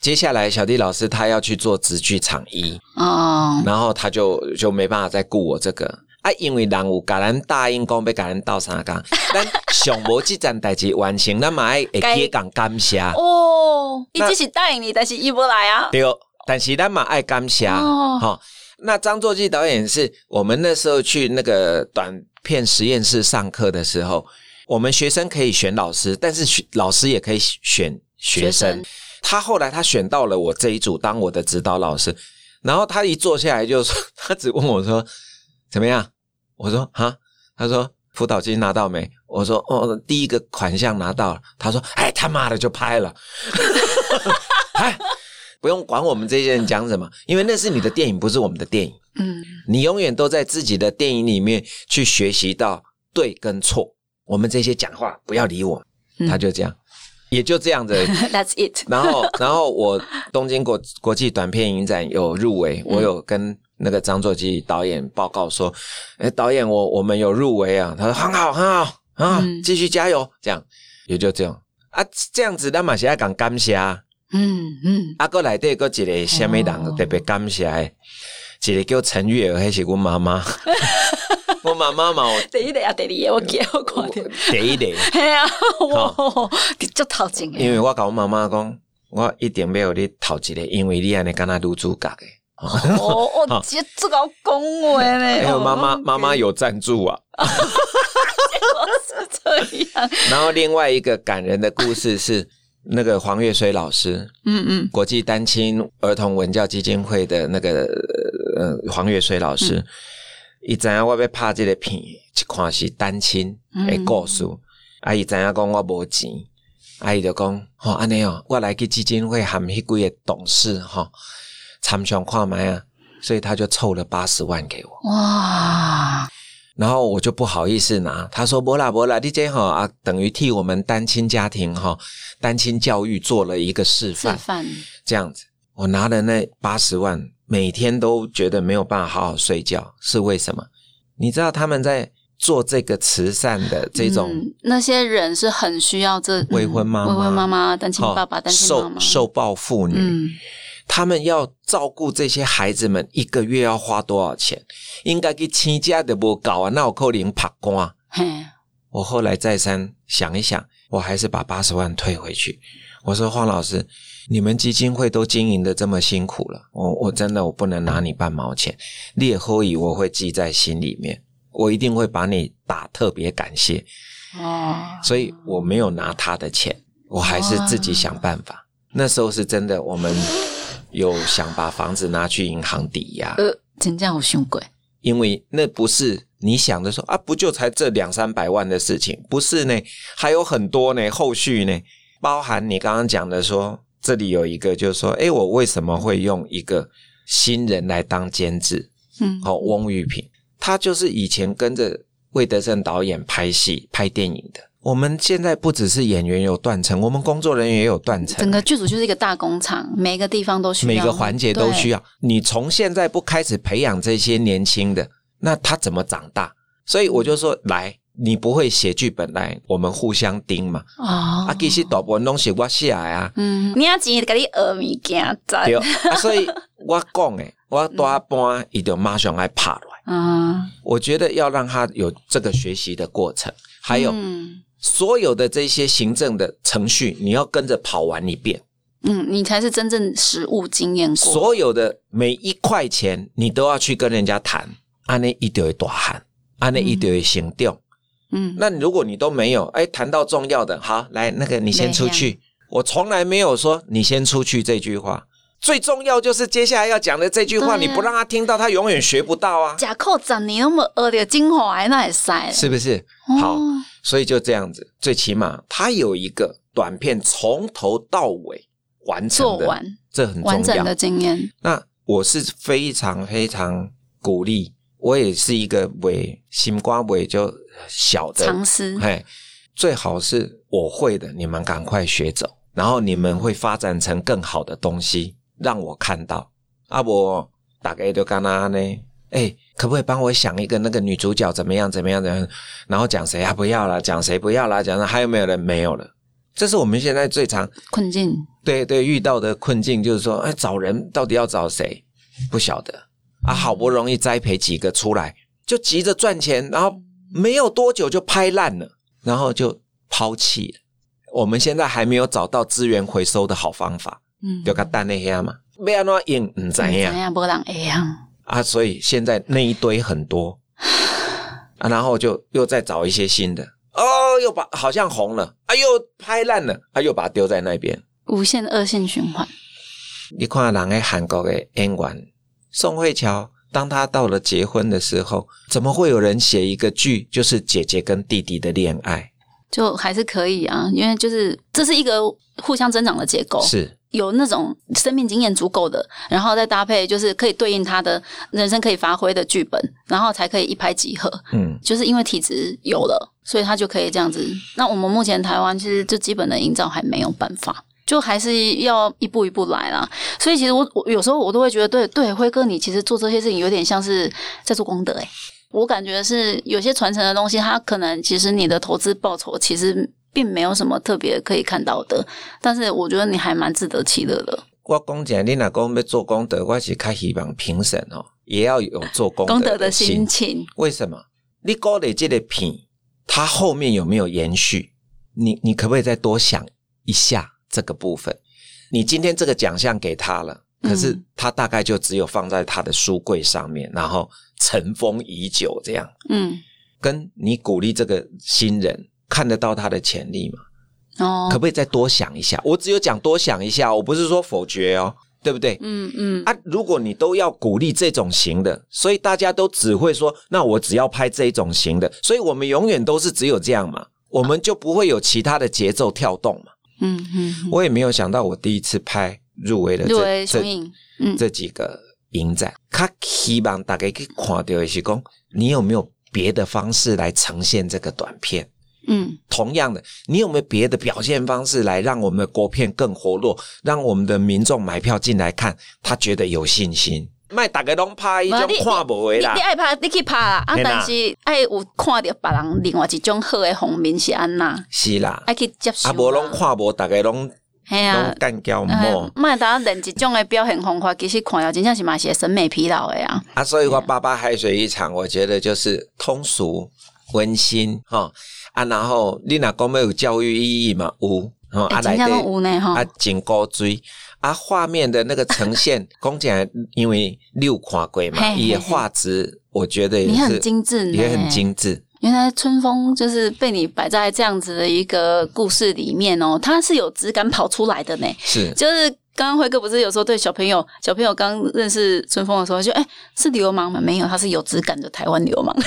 接下来小弟老师他要去做直剧场一哦，然后他就就没办法再顾我这个啊，因为人有甲咱答应讲要甲咱斗三工，咱上无即站代志完成，咱嘛爱会给讲感谢哦。伊只是答应你，但是伊无来啊。对，但是咱嘛爱感谢哦。那张作骥导演是我们那时候去那个短片实验室上课的时候，我们学生可以选老师，但是老师也可以选学生。他后来他选到了我这一组当我的指导老师，然后他一坐下来就说，他只问我说怎么样？我说哈，他说辅导金拿到没？我说哦，第一个款项拿到了。他说哎他妈的就拍了，哎不用管我们这些人讲什么，因为那是你的电影，不是我们的电影。嗯，你永远都在自己的电影里面去学习到对跟错。我们这些讲话不要理我，他就这样。也就这样子，That's it。然后，然后我东京国国际短片影展有入围，我有跟那个张作骥导演报告说：“哎，导演，我我们有入围啊。”他说：“很好，很好啊，继续加油。”这样也就这样啊，这样子那嘛是要讲感谢。嗯嗯，啊，哥来底个一个虾米人特别感谢，一个叫陈月，还是我妈妈。我妈妈嘛，第一类啊，第二个我记我看到。第一类，系啊，哇，足头前因为我跟我妈妈讲，我一定要你头一个，因为你安尼敢若女主角的。哦，我这这个恭维呢。还有妈妈，妈妈有赞助啊。是这样。然后另外一个感人的故事是那个黄月水老师，嗯嗯，国际单亲儿童文教基金会的那个呃黄月水老师。伊知影我要拍这个片，一看是单亲的故事。啊，伊知影讲我无钱，啊，伊就讲，吼安尼哦，我来去基金会含迄几个董事，吼参详跨埋啊，所以他就凑了八十万给我。哇！然后我就不好意思拿，他说无啦无啦，，DJ 哈啊，等于替我们单亲家庭哈，单亲教育做了一个示范。示范。这样子，我拿了那八十万。每天都觉得没有办法好好睡觉，是为什么？你知道他们在做这个慈善的这种，那些人是很需要这未婚妈妈、未婚妈妈、单亲爸爸、单亲妈妈、受暴妇女，他们要照顾这些孩子们，一个月要花多少钱？应该给亲家的不搞啊，那我扣零拍光。我后来再三想一想，我还是把八十万退回去。我说黄老师。你们基金会都经营的这么辛苦了，我我真的我不能拿你半毛钱，列后以我会记在心里面，我一定会把你打特别感谢哦，所以我没有拿他的钱，我还是自己想办法。那时候是真的，我们有想把房子拿去银行抵押，呃，真这样好凶鬼，因为那不是你想的说啊，不就才这两三百万的事情，不是呢，还有很多呢，后续呢，包含你刚刚讲的说。这里有一个，就是说，哎，我为什么会用一个新人来当监制？嗯，好，翁玉平，他就是以前跟着魏德胜导演拍戏、拍电影的。我们现在不只是演员有断层，我们工作人员也有断层。整个剧组就是一个大工厂，每个地方都需要，每个环节都需要。你从现在不开始培养这些年轻的，那他怎么长大？所以我就说，来。你不会写剧本来，我们互相盯嘛？哦，啊，其实大部分拢是我写啊。嗯，你要钱给你学物件，对。所以我讲诶，我大半一定马上来拍来。嗯，我觉得要让他有这个学习的过程，还有所有的这些行政的程序，你要跟着跑完一遍。嗯，你才是真正实务经验过。所有的每一块钱，你都要去跟人家谈，安尼一定会大喊，安尼一定会行动。嗯，那如果你都没有，哎，谈到重要的，好，来那个你先出去。我从来没有说你先出去这句话，最重要就是接下来要讲的这句话，你不让他听到，他永远学不到啊。假扣十你那么恶的精华，那也塞，是不是？好，所以就这样子，最起码他有一个短片从头到尾完成的，这很完整的经验。那我是非常非常鼓励。我也是一个尾新瓜尾就小的尝试，嘿，最好是我会的，你们赶快学走，然后你们会发展成更好的东西，让我看到。啊，我大概就干那呢，哎，可不可以帮我想一个那个女主角怎么样怎么样怎样？然后讲谁啊？不要了，讲谁不要了？讲还有没有人没有了？这是我们现在最常困境。对对，遇到的困境就是说，哎，找人到底要找谁？不晓得啊，好不容易栽培几个出来，就急着赚钱，然后没有多久就拍烂了，然后就抛弃了。我们现在还没有找到资源回收的好方法，嗯，就个蛋那些嘛，要安怎用唔怎样，怎样不让一样啊，所以现在那一堆很多。啊，然后就又再找一些新的，哦，又把好像红了，啊，又拍烂了，啊，又把它丢在那边，无限恶性循环。你看，人喺韩国嘅演员宋慧乔，当她到了结婚的时候，怎么会有人写一个剧，就是姐姐跟弟弟的恋爱？就还是可以啊，因为就是这是一个互相增长的结构，是有那种生命经验足够的，然后再搭配就是可以对应他的人生可以发挥的剧本，然后才可以一拍即合。嗯，就是因为体质有了，所以他就可以这样子。那我们目前台湾其实就基本的营造还没有办法，就还是要一步一步来啦。所以其实我我有时候我都会觉得，对对，辉哥，你其实做这些事情有点像是在做功德哎。我感觉是有些传承的东西，它可能其实你的投资报酬其实并没有什么特别可以看到的，但是我觉得你还蛮自得其乐的。我讲讲，你若讲要做功德，我是开希望评审哦，也要有做功德的心情。为什么？你搞的这个品，它后面有没有延续？你你可不可以再多想一下这个部分？你今天这个奖项给他了。可是他大概就只有放在他的书柜上面，然后尘封已久这样。嗯，跟你鼓励这个新人看得到他的潜力嘛？哦，可不可以再多想一下？我只有讲多想一下，我不是说否决哦，对不对？嗯嗯。啊，如果你都要鼓励这种型的，所以大家都只会说，那我只要拍这一种型的，所以我们永远都是只有这样嘛，我们就不会有其他的节奏跳动嘛。嗯嗯。我也没有想到，我第一次拍。入围的这这这几个影展，他希望大家可以看到的是讲，你有没有别的方式来呈现这个短片？嗯，同样的，你有没有别的表现方式来让我们的国片更活络，让我们的民众买票进来看，他觉得有信心？卖大家拢拍一种看不为啦，你爱拍你去拍啦，啊，但是爱有看到别人另外一种好的方面是安那？是啦，爱去接受。啊，无拢看无，大家拢。系啊，干胶毛。麦达另一种的表现方法，其实看了真正是蛮些审美疲劳的呀。啊，所以我爸爸海水一场，我觉得就是通俗、温馨哈啊。然后你那讲没有教育意义嘛？有啊，来的啊，紧高追啊，画面的那个呈现，讲起来因为六看过嘛，也画质，我觉得也很精致，也很精致。原来春风就是被你摆在这样子的一个故事里面哦，它是有质感跑出来的呢。是，就是刚刚辉哥不是有时候对小朋友，小朋友刚认识春风的时候，就哎是流氓吗？没有，他是有质感的台湾流氓。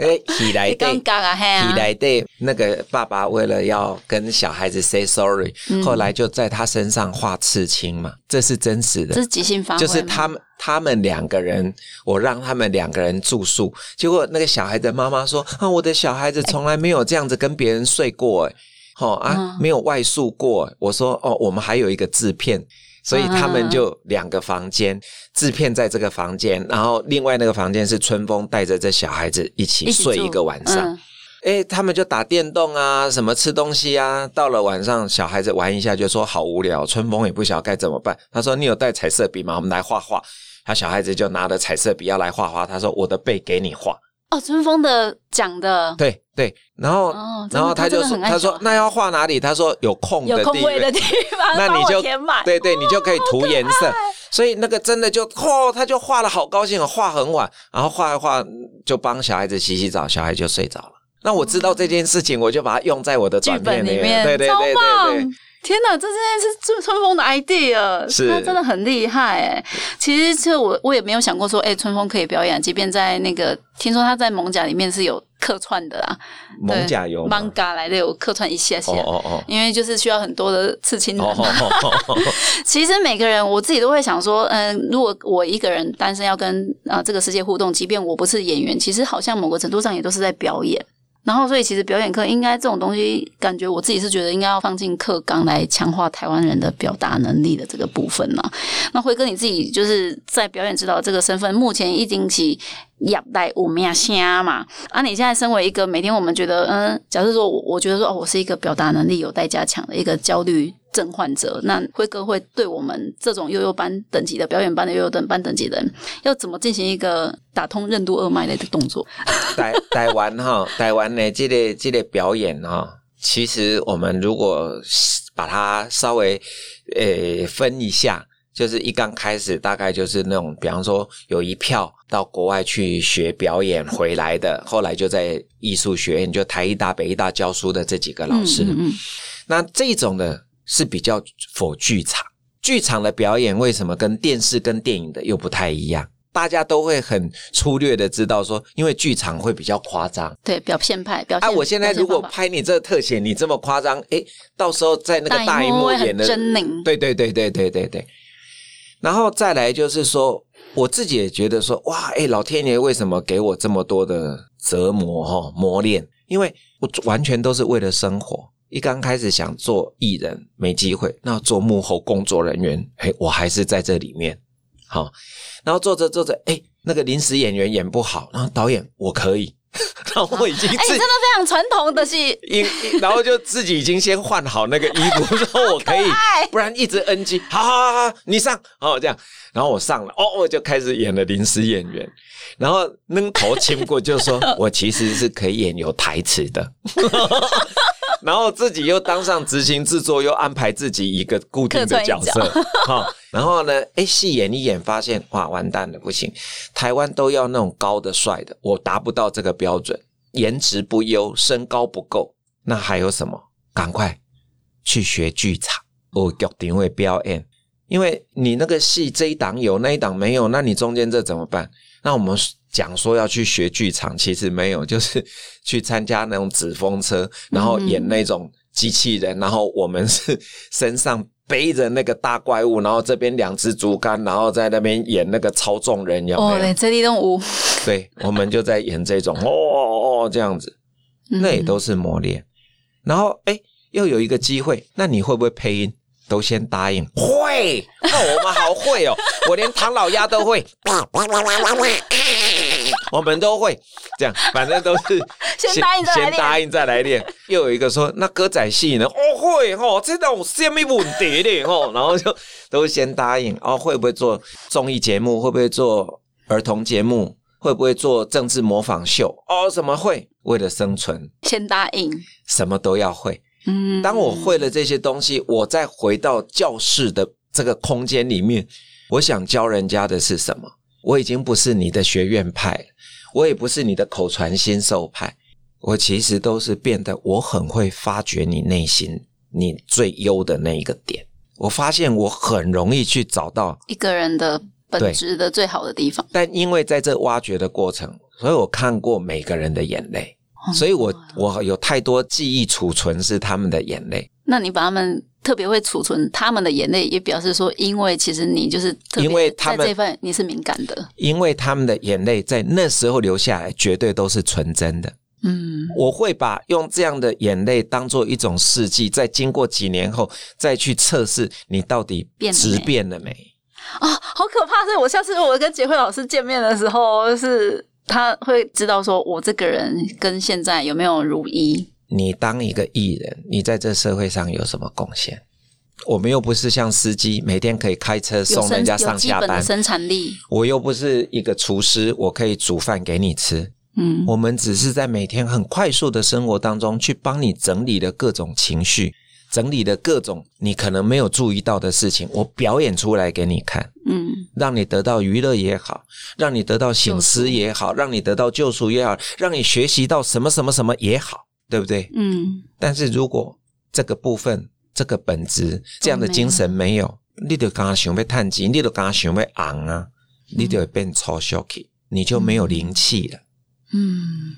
哎，起来的，起来对，那个爸爸为了要跟小孩子 say sorry，后来就在他身上画刺青嘛，这是真实的，这是即兴发挥，就是他们他们两个人，我让他们两个人住宿，结果那个小孩的妈妈说啊，我的小孩子从来没有这样子跟别人睡过，哎，好啊，没有外宿过，我说哦，我们还有一个制片。所以他们就两个房间，制片在这个房间，然后另外那个房间是春风带着这小孩子一起睡一个晚上。哎，他们就打电动啊，什么吃东西啊。到了晚上，小孩子玩一下就说好无聊，春风也不晓该怎么办。他说：“你有带彩色笔吗？我们来画画。”他小孩子就拿着彩色笔要来画画。他说：“我的背给你画。”哦，春风的讲的，对对，然后然后他就说，他说那要画哪里？他说有空有空位的地方，那你就对对，你就可以涂颜色。所以那个真的就哦，他就画了好高兴，画很晚，然后画一画就帮小孩子洗洗澡，小孩就睡着了。那我知道这件事情，我就把它用在我的短片里面，对对对对对。天哪，这真的是春春风的 idea，是他真的很厉害哎。其实这我我也没有想过说，哎，春风可以表演，即便在那个听说他在蒙甲里面是有客串的啦。蒙甲有蒙甲来的有客串一下下，哦哦因为就是需要很多的刺青人。其实每个人我自己都会想说，嗯，如果我一个人单身要跟啊这个世界互动，即便我不是演员，其实好像某个程度上也都是在表演。然后，所以其实表演课应该这种东西，感觉我自己是觉得应该要放进课纲来强化台湾人的表达能力的这个部分呢。那辉哥你自己就是在表演指导这个身份，目前已经起亚代五名虾嘛？啊，你现在身为一个每天我们觉得，嗯，假设说，我我觉得说，哦，我是一个表达能力有待加强的一个焦虑症患者，那辉哥会对我们这种悠悠班等级的表演班的悠悠等班等级的人，要怎么进行一个打通任督二脉的动作？台台湾哈，台湾呢，这个这个表演哈，其实我们如果把它稍微呃分一下，就是一刚开始大概就是那种，比方说有一票到国外去学表演回来的，后来就在艺术学院，就台艺大、北艺大教书的这几个老师，那这种的。是比较否剧场，剧场的表演为什么跟电视跟电影的又不太一样？大家都会很粗略的知道说，因为剧场会比较夸张，对表现派表现。啊，我现在如果拍你这个特写，你这么夸张，哎，到时候在那个大荧幕演的，对对对对对对对。然后再来就是说，我自己也觉得说，哇，哎，老天爷为什么给我这么多的折磨哈磨练？因为我完全都是为了生活。一刚开始想做艺人没机会，那做幕后工作人员，哎，我还是在这里面好。然后做着做着，哎，那个临时演员演不好，然后导演我可以，然后我已经哎，真的非常传统的戏，然后就自己已经先换好那个衣服，说我可以，不然一直 NG。好好好好，你上哦这样，然后我上了，哦，我就开始演了临时演员，然后扔头亲过，就说 我其实是可以演有台词的。然后自己又当上执行制作，又安排自己一个固定的角色，哈。然后呢，哎，戏演一演，发现哇，完蛋了，不行，台湾都要那种高的帅的，我达不到这个标准，颜值不优，身高不够，那还有什么？赶快去学剧场，我决定会表演，因为你那个戏这一档有，那一档没有，那你中间这怎么办？那我们。讲说要去学剧场，其实没有，就是去参加那种纸风车，然后演那种机器人，然后我们是身上背着那个大怪物，然后这边两只竹竿，然后在那边演那个操纵人，有没有？这里动物。对，我们就在演这种哦哦这样子，那也都是磨练。然后哎，又有一个机会，那你会不会配音？都先答应会，那我们好会哦，我连唐老鸭都会。我们都会这样，反正都是先答应再先答应再来练。又有一个说，那歌仔戏呢？哦会哈，这种什么问题的哈？然后就 都先答应。哦，会不会做综艺节目？会不会做儿童节目？会不会做政治模仿秀？哦，什么会？为了生存，先答应，什么都要会。嗯，当我会了这些东西，我再回到教室的这个空间里面，我想教人家的是什么？我已经不是你的学院派，我也不是你的口传心授派，我其实都是变得我很会发掘你内心你最优的那一个点。我发现我很容易去找到一个人的本质的最好的地方。但因为在这挖掘的过程，所以我看过每个人的眼泪，所以我我有太多记忆储存是他们的眼泪。那你把他们。特别会储存他们的眼泪，也表示说，因为其实你就是因为他们这份你是敏感的，因为他们的眼泪在那时候流下来，绝对都是纯真的。嗯，我会把用这样的眼泪当做一种试剂，在经过几年后再去测试你到底质变了没啊？好可怕！所以我下次我跟杰慧老师见面的时候，是他会知道说我这个人跟现在有没有如一。你当一个艺人，你在这社会上有什么贡献？我们又不是像司机，每天可以开车送人家上下班。生产力。我又不是一个厨师，我可以煮饭给你吃。嗯，我们只是在每天很快速的生活当中，去帮你整理了各种情绪，整理了各种你可能没有注意到的事情，我表演出来给你看。嗯，让你得到娱乐也好，让你得到醒思也好，让你得到救赎也好，让你学习到什么什么什么也好。对不对？嗯。但是如果这个部分、这个本质、这样的精神没有，你就刚刚想被探金，你就刚刚想被昂啊，你就会变超 shocky，你就没有灵气了。嗯。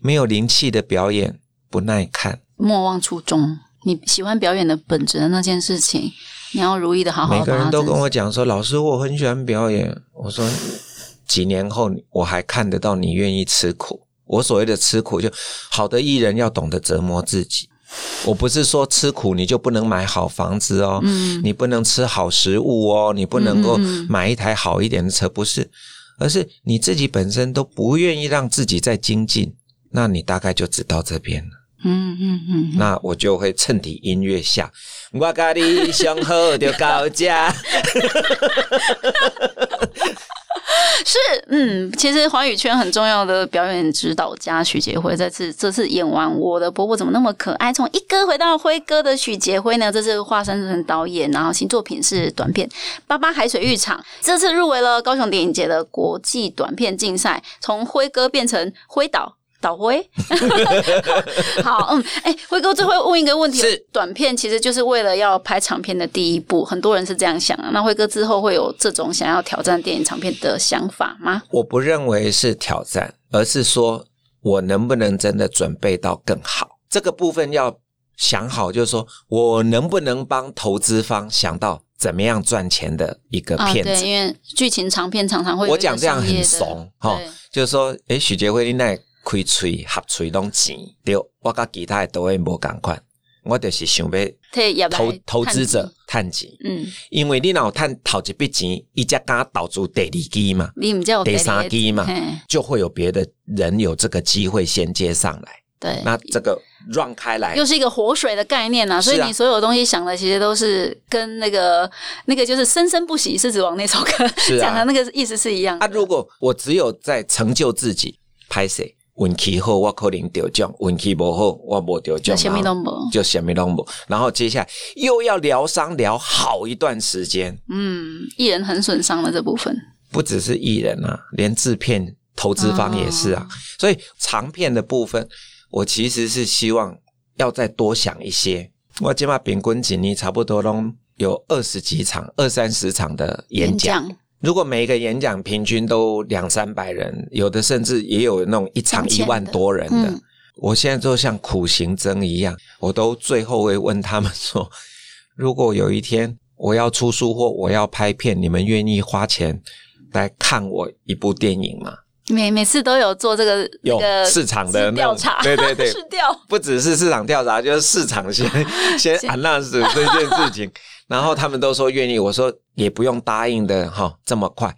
没有灵气的表演不耐看。莫忘初衷，你喜欢表演的本质的那件事情，你要如意的好好。每个人都跟我讲说：“老师，我很喜欢表演。”我说：“几年后我还看得到你愿意吃苦。”我所谓的吃苦，就好的艺人要懂得折磨自己。我不是说吃苦你就不能买好房子哦，你不能吃好食物哦，你不能够买一台好一点的车，不是，而是你自己本身都不愿意让自己再精进，那你大概就只到这边了。嗯嗯嗯，那我就会趁底音乐下，我跟你想好就高价。是，嗯，其实华语圈很重要的表演指导家许杰辉，这次这次演完《我的伯伯怎么那么可爱》，从一哥回到辉哥的许杰辉呢，这次化身成导演，然后新作品是短片《八八海水浴场》，这次入围了高雄电影节的国际短片竞赛，从辉哥变成辉导。导灰，好，嗯，哎，辉哥，最后问一个问题：是短片其实就是为了要拍长片的第一步，很多人是这样想啊。那辉哥之后会有这种想要挑战电影长片的想法吗？我不认为是挑战，而是说我能不能真的准备到更好这个部分要想好，就是说我能不能帮投资方想到怎么样赚钱的一个片子？对，因为剧情长片常常会我讲这样很怂哈，就是说，哎，许杰辉那。开吹合吹拢钱，对，我甲其他都会无共款，我就是想要投投资者探钱，嗯，因为你若探头一笔钱，一家敢投资第二支嘛，你唔叫第三支嘛，就会有别的人有这个机会衔接上来，对，那这个让开来，又是一个活水的概念啊，所以你所有东西想的其实都是跟那个那个就是生生不息狮子王那首歌讲的那个意思是一样。啊，如果我只有在成就自己，拍谁？运气好，我可能得奖；运气不好，我无得奖。就什么都无，就什么都无。然后接下来又要疗伤疗好一段时间。嗯，艺人很损伤的这部分，不只是艺人啊，连制片、投资方也是啊。所以长片的部分，我其实是希望要再多想一些。我起码平均几年差不多都有二十几场、二三十场的演讲。如果每一个演讲平均都两三百人，有的甚至也有那种一场一万多人的，我现在就像苦行僧一样，我都最后会问他们说：如果有一天我要出书或我要拍片，你们愿意花钱来看我一部电影吗？每每次都有做这个有市场的调查，对对对，市调。不只是市场调查，就是市场先 先。announce 这件事情。然后他们都说愿意，我说也不用答应的哈，这么快。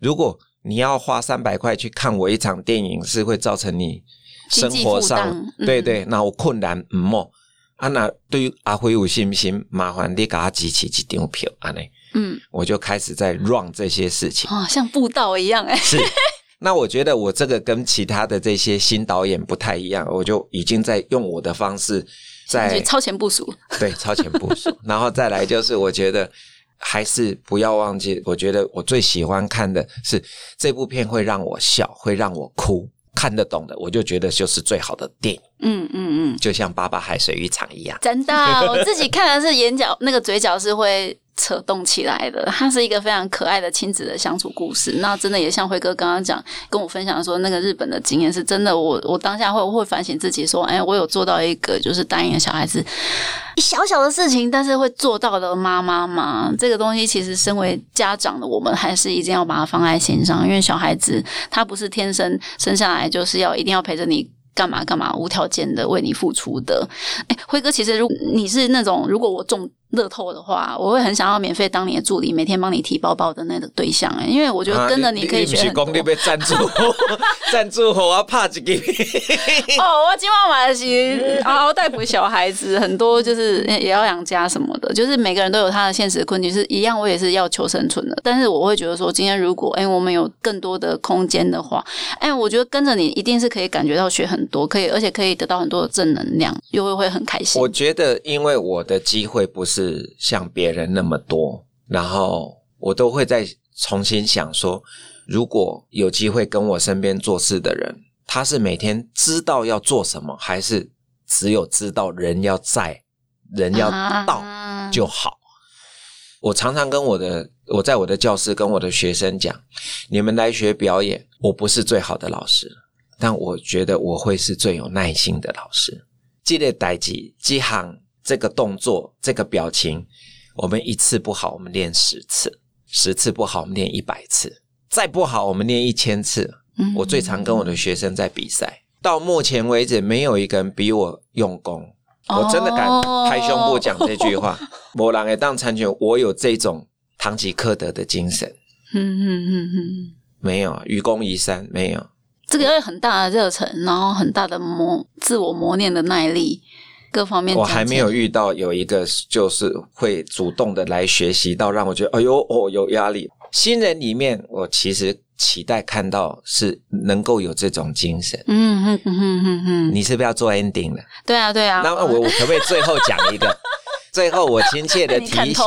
如果你要花三百块去看我一场电影，是会造成你生活上对对，那我困难唔莫啊。那对于阿辉有信不信？麻烦你给他集齐几张票啊？呢，嗯，我就开始在 run 这些事情啊，像布道一样哎。是，那我觉得我这个跟其他的这些新导演不太一样，我就已经在用我的方式。在超前部署，对超前部署，然后再来就是，我觉得还是不要忘记，我觉得我最喜欢看的是这部片会让我笑，会让我哭，看得懂的，我就觉得就是最好的电影。嗯嗯嗯，就像《爸爸海水浴场》一样，真的，我自己看的是眼角那个嘴角是会。扯动起来的，它是一个非常可爱的亲子的相处故事。那真的也像辉哥刚刚讲，跟我分享说，那个日本的经验是真的。我我当下会会反省自己，说，哎，我有做到一个就是答应小孩子小小的事情，但是会做到的妈妈吗？这个东西其实身为家长的我们，还是一定要把它放在心上，因为小孩子他不是天生生下来就是要一定要陪着你。干嘛干嘛，无条件的为你付出的。哎，辉哥，其实如你是那种，如果我中。乐透的话，我会很想要免费当你的助理，每天帮你提包包的那个对象哎，因为我觉得跟着你可以学很多。你被赞助 赞助后我怕几个。哦，我今晚买的是嗷嗷待哺小孩子，很多就是也要养家什么的，就是每个人都有他的现实困境，是一样。我也是要求生存的，但是我会觉得说，今天如果哎我们有更多的空间的话，哎，我觉得跟着你一定是可以感觉到学很多，可以而且可以得到很多的正能量，又会会很开心。我觉得，因为我的机会不是。是像别人那么多，然后我都会再重新想说，如果有机会跟我身边做事的人，他是每天知道要做什么，还是只有知道人要在，人要到就好。我常常跟我的我在我的教室跟我的学生讲，你们来学表演，我不是最好的老师，但我觉得我会是最有耐心的老师。记得代记几行。这个动作，这个表情，我们一次不好，我们练十次；十次不好，我们练一百次；再不好，我们练一千次。我最常跟我的学生在比赛，到目前为止，没有一个人比我用功。我真的敢拍胸部讲这句话。我狼也当参选，我有这种堂吉诃德的精神。嗯嗯嗯嗯，没有愚公移山，没有。这个要很大的热忱，然后很大的磨自我磨练的耐力，各方面。我还没有遇到有一个就是会主动的来学习到让我觉得哎呦哦有压力。新人里面，我其实期待看到是能够有这种精神。嗯嗯嗯嗯嗯，你是不是要做 ending 了？对啊对啊。那我我可不可以最后讲一个？最后，我亲切的 提醒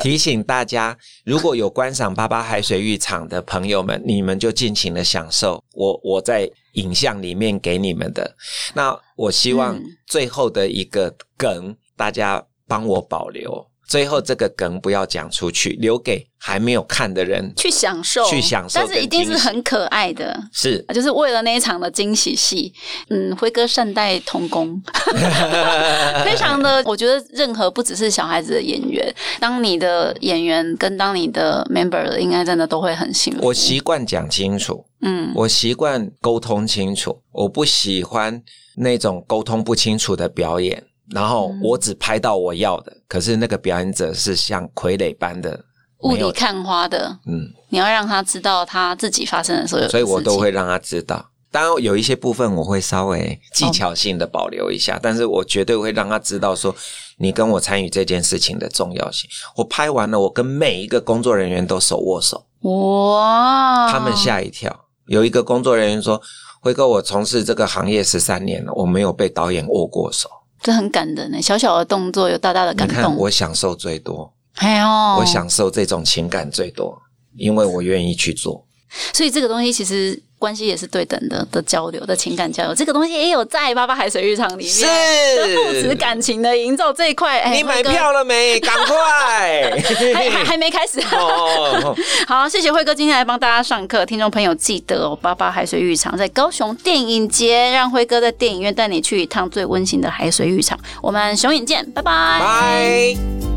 提醒大家，如果有观赏八八海水浴场的朋友们，你们就尽情的享受我我在影像里面给你们的。那我希望最后的一个梗，大家帮我保留。最后这个梗不要讲出去，留给还没有看的人去享受，去享受。但是一定是很可爱的，是就是为了那一场的惊喜戏。嗯，辉哥善待童工，非常的。我觉得任何不只是小孩子的演员，当你的演员跟当你的 member，应该真的都会很幸福。我习惯讲清楚，嗯，我习惯沟通清楚，我不喜欢那种沟通不清楚的表演。然后我只拍到我要的，可是那个表演者是像傀儡般的雾里看花的。嗯，你要让他知道他自己发生的所有，所以我都会让他知道。当然有一些部分我会稍微技巧性的保留一下，但是我绝对会让他知道说你跟我参与这件事情的重要性。我拍完了，我跟每一个工作人员都手握手，哇，他们吓一跳。有一个工作人员说：“辉哥，我从事这个行业十三年了，我没有被导演握过手。”这很感人呢，小小的动作有大大的感动。我享受最多，哎呦，我享受这种情感最多，因为我愿意去做。所以这个东西其实。关系也是对等的的交流的情感交流，这个东西也有在八八海水浴场里面，是父子感情的营造这一块。你买票了没？赶快，还还还没开始。好，谢谢辉哥今天来帮大家上课，听众朋友记得哦，八八海水浴场在高雄电影节，让辉哥在电影院带你去一趟最温馨的海水浴场。我们雄影见，拜拜。拜。